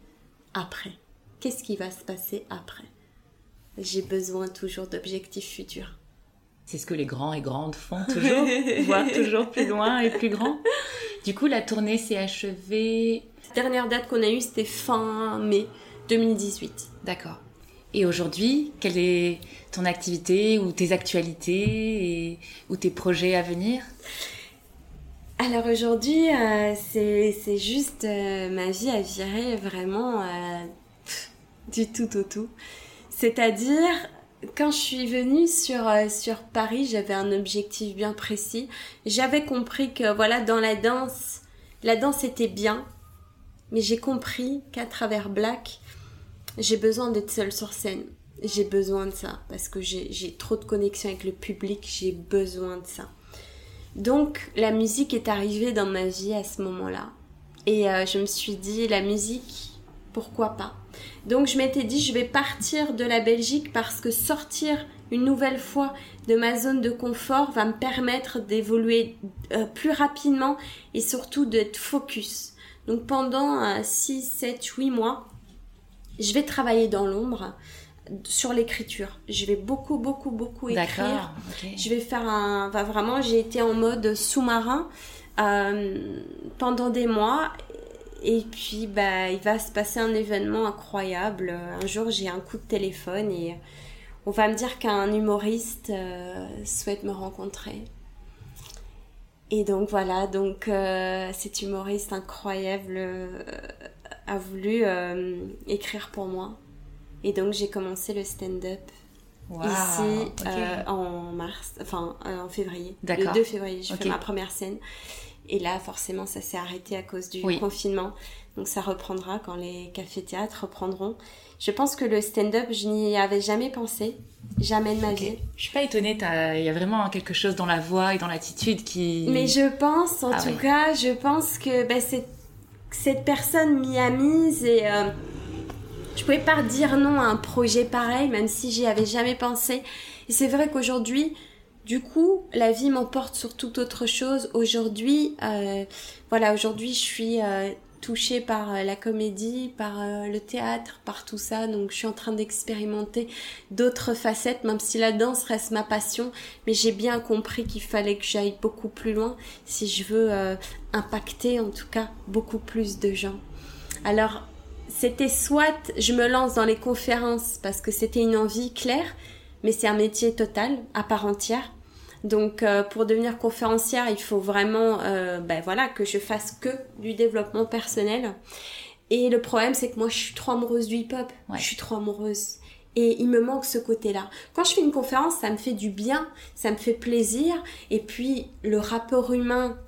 Après. Qu'est-ce qui va se passer après? J'ai besoin toujours d'objectifs futurs. C'est ce que les grands et grandes font toujours, voir toujours plus loin et plus grand. Du coup, la tournée s'est achevée. La dernière date qu'on a eue, c'était fin mai 2018. D'accord. Et aujourd'hui, quelle est ton activité ou tes actualités et, ou tes projets à venir? Alors aujourd'hui, euh, c'est juste euh, ma vie a viré vraiment euh, du tout au tout. C'est-à-dire, quand je suis venue sur, sur Paris, j'avais un objectif bien précis. J'avais compris que voilà, dans la danse, la danse était bien, mais j'ai compris qu'à travers Black, j'ai besoin d'être seule sur scène. J'ai besoin de ça parce que j'ai trop de connexion avec le public, j'ai besoin de ça. Donc la musique est arrivée dans ma vie à ce moment-là. Et euh, je me suis dit, la musique, pourquoi pas? Donc je m'étais dit, je vais partir de la Belgique parce que sortir une nouvelle fois de ma zone de confort va me permettre d'évoluer euh, plus rapidement et surtout d'être focus. Donc pendant 6, 7, 8 mois, je vais travailler dans l'ombre sur l'écriture. Je vais beaucoup, beaucoup, beaucoup écrire. Je vais faire un... vraiment, j'ai été en mode sous-marin euh, pendant des mois. Et puis, bah, il va se passer un événement incroyable. Un jour, j'ai un coup de téléphone et on va me dire qu'un humoriste euh, souhaite me rencontrer. Et donc voilà, donc euh, cet humoriste incroyable a voulu écrire pour moi. Et donc j'ai commencé le stand-up ici euh, en mars, enfin euh, en février. Le 2 février, je fais ma première scène. Et là, forcément, ça s'est arrêté à cause du confinement. Donc ça reprendra quand les cafés-théâtres reprendront. Je pense que le stand-up, je n'y avais jamais pensé, jamais de ma vie. Je suis pas étonnée, il y a vraiment quelque chose dans la voix et dans l'attitude qui... Mais je pense, en ah tout cas, je pense que bah, cette personne m'y a mise et... Euh, je pouvais pas dire non à un projet pareil, même si j'y avais jamais pensé. Et c'est vrai qu'aujourd'hui, du coup, la vie m'emporte sur toute autre chose. Aujourd'hui, euh, voilà, aujourd'hui, je suis euh, touchée par euh, la comédie, par le théâtre, par tout ça. Donc, je suis en train d'expérimenter d'autres facettes, même si la danse reste ma passion. Mais j'ai bien compris qu'il fallait que j'aille beaucoup plus loin si je veux impacter, en tout cas, beaucoup plus de gens. Alors, c'était soit je me lance dans les conférences parce que c'était une envie claire, mais c'est un métier total, à part entière. Donc euh, pour devenir conférencière, il faut vraiment euh, ben voilà que je fasse que du développement personnel. Et le problème c'est que moi je suis trop amoureuse du hip-hop, Ouais. je suis trop amoureuse. Et il me manque ce côté-là. Quand je fais une conférence, ça me fait du bien, ça me fait plaisir. Et puis le rapport humain,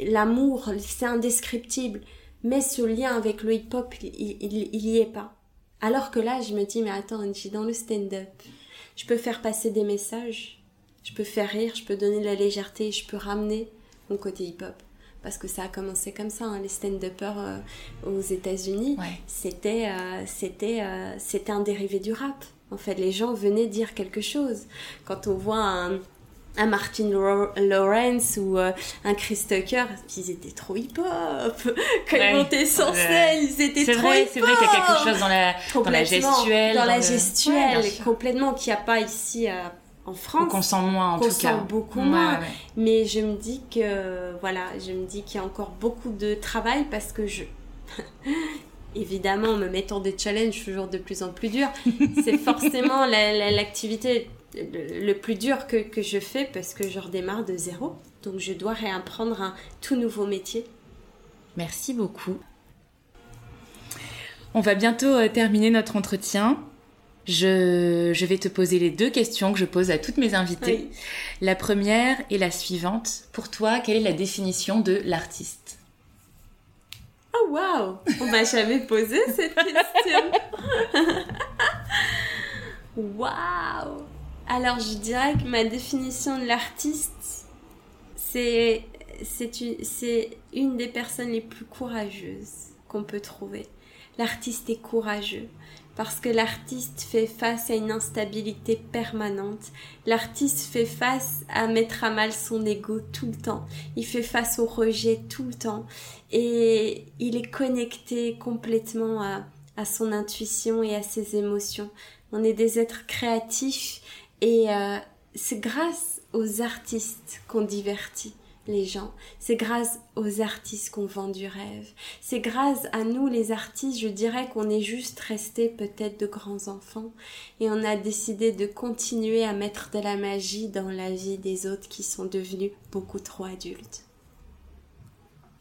l'amour, c'est indescriptible. Mais ce lien avec le hip-hop, il, il, il y est pas. Alors que là, je me dis, mais attends, je suis dans le stand-up. Je peux faire passer des messages, je peux faire rire, je peux donner de la légèreté, je peux ramener mon côté hip-hop. Parce que ça a commencé comme ça, hein, les stand-uppers euh, aux États-Unis. Ouais. C'était, euh, c'était, euh, c'était un dérivé du rap. En fait, les gens venaient dire quelque chose. Quand on voit un, un Martin Law- Lawrence ou euh, un Chris Tucker, ils étaient trop hip-hop. Quand Ouais. ils montaient sur scène, ils étaient trop vrai, hip-hop. c'est vrai qu'il y a quelque chose dans la, dans la gestuelle. Dans la le- gestuelle, Ouais, complètement, qu'il n'y a pas ici euh, en France. qu'on sent moins en tout cas. sent beaucoup Ouais, moins. Mais je me dis que, voilà, je me dis qu'il y a encore beaucoup de travail parce que je. Évidemment, en me mettant des challenges toujours de plus en plus durs, c'est forcément la- la- l'activité le, le plus dur que, que je fais parce que je redémarre de zéro. Donc je dois réapprendre un tout nouveau métier. Merci beaucoup. On va bientôt euh, terminer notre entretien. Je, je vais te poser les deux questions que je pose à toutes mes invitées. Oui. La première est la suivante. Pour toi, quelle est la définition de l'artiste? Oh waouh On m'a jamais posé cette question. Waouh Alors je dirais que ma définition de l'artiste, c'est une, une des personnes les plus courageuses qu'on peut trouver. L'artiste est courageux parce que l'artiste fait face à une instabilité permanente. L'artiste fait face à mettre à mal son ego tout le temps. Il fait face au rejet tout le temps et il est connecté complètement à, à son intuition et à ses émotions. On est des êtres créatifs et euh, c'est grâce aux artistes qu'on divertit les gens. C'est grâce aux artistes qu'on vend du rêve. C'est grâce à nous les artistes, je dirais qu'on est juste resté peut-être de grands enfants et on a décidé de continuer à mettre de la magie dans la vie des autres qui sont devenus beaucoup trop adultes.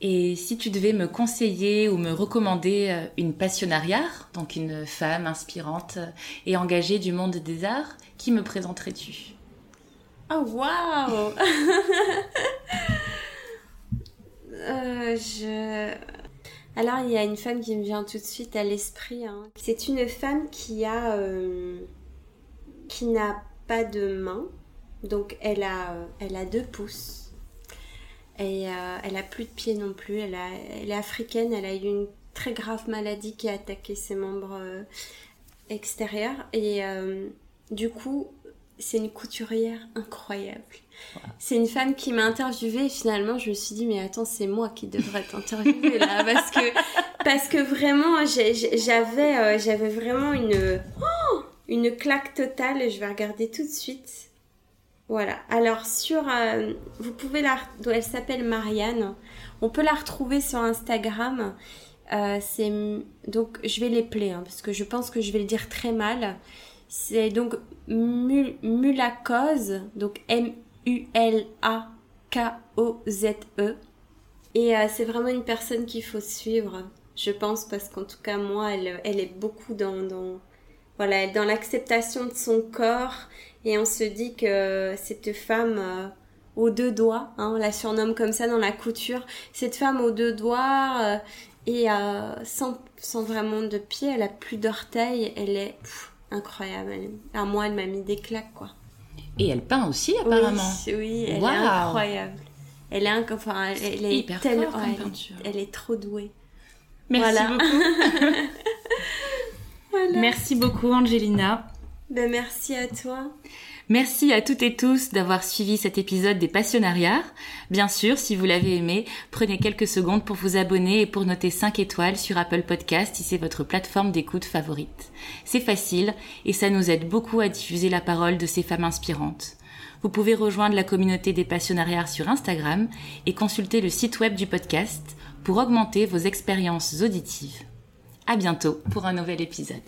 Et si tu devais me conseiller ou me recommander euh, une passionnariat, donc une femme inspirante et engagée du monde des arts, qui me présenterais-tu? Oh waouh Euh, je... Alors il y a une femme qui me vient tout de suite à l'esprit. hein. C'est une femme qui a, euh, qui n'a pas de main, donc elle a, euh, elle a deux pouces. Et euh, elle a plus de pieds non plus. Elle, a, elle est africaine. Elle a eu une très grave maladie qui a attaqué ses membres euh, extérieurs. Et euh, du coup, c'est une couturière incroyable. C'est une femme qui m'a interviewée et finalement je me suis dit mais attends c'est moi qui devrais t'interviewer là parce que parce que vraiment j'avais euh, j'avais vraiment une oh, une claque totale et je vais regarder tout de suite. Voilà. Alors sur euh, vous pouvez la elle s'appelle Marianne. On peut la retrouver sur Instagram. Euh, c'est donc je vais l'épeler hein, parce que je pense que je vais le dire très mal. C'est donc Mul- Mulacose, donc M-U-L-A-K-O-Z-E. Et euh, c'est vraiment une personne qu'il faut suivre, je pense, parce qu'en tout cas, moi, elle, est beaucoup dans, dans, voilà, dans l'acceptation de son corps. Et on se dit que cette femme euh, aux deux doigts, hein, on la surnomme comme ça dans la couture, cette femme aux deux doigts euh, et sans, sans vraiment de pied, elle a plus d'orteils, elle est incroyable. À moi, elle m'a mis des claques, quoi. Et elle peint aussi apparemment. Oui, oui, elle est incroyable. Elle est, inc- enfin, elle, elle est hyper telle- fort comme ouais, elle est- peinture. elle est trop douée. Merci Voilà. beaucoup. Merci beaucoup Angelina. Ben, merci à toi. Merci à toutes et tous d'avoir suivi cet épisode des Passionnariats. Bien sûr, si vous l'avez aimé, prenez quelques secondes pour vous abonner et pour noter 5 étoiles sur Apple Podcast si c'est votre plateforme d'écoute favorite. C'est facile et ça nous aide beaucoup à diffuser la parole de ces femmes inspirantes. Vous pouvez rejoindre la communauté des Passionnariats sur Instagram et consulter le site web du podcast pour augmenter vos expériences auditives. À bientôt pour un nouvel épisode.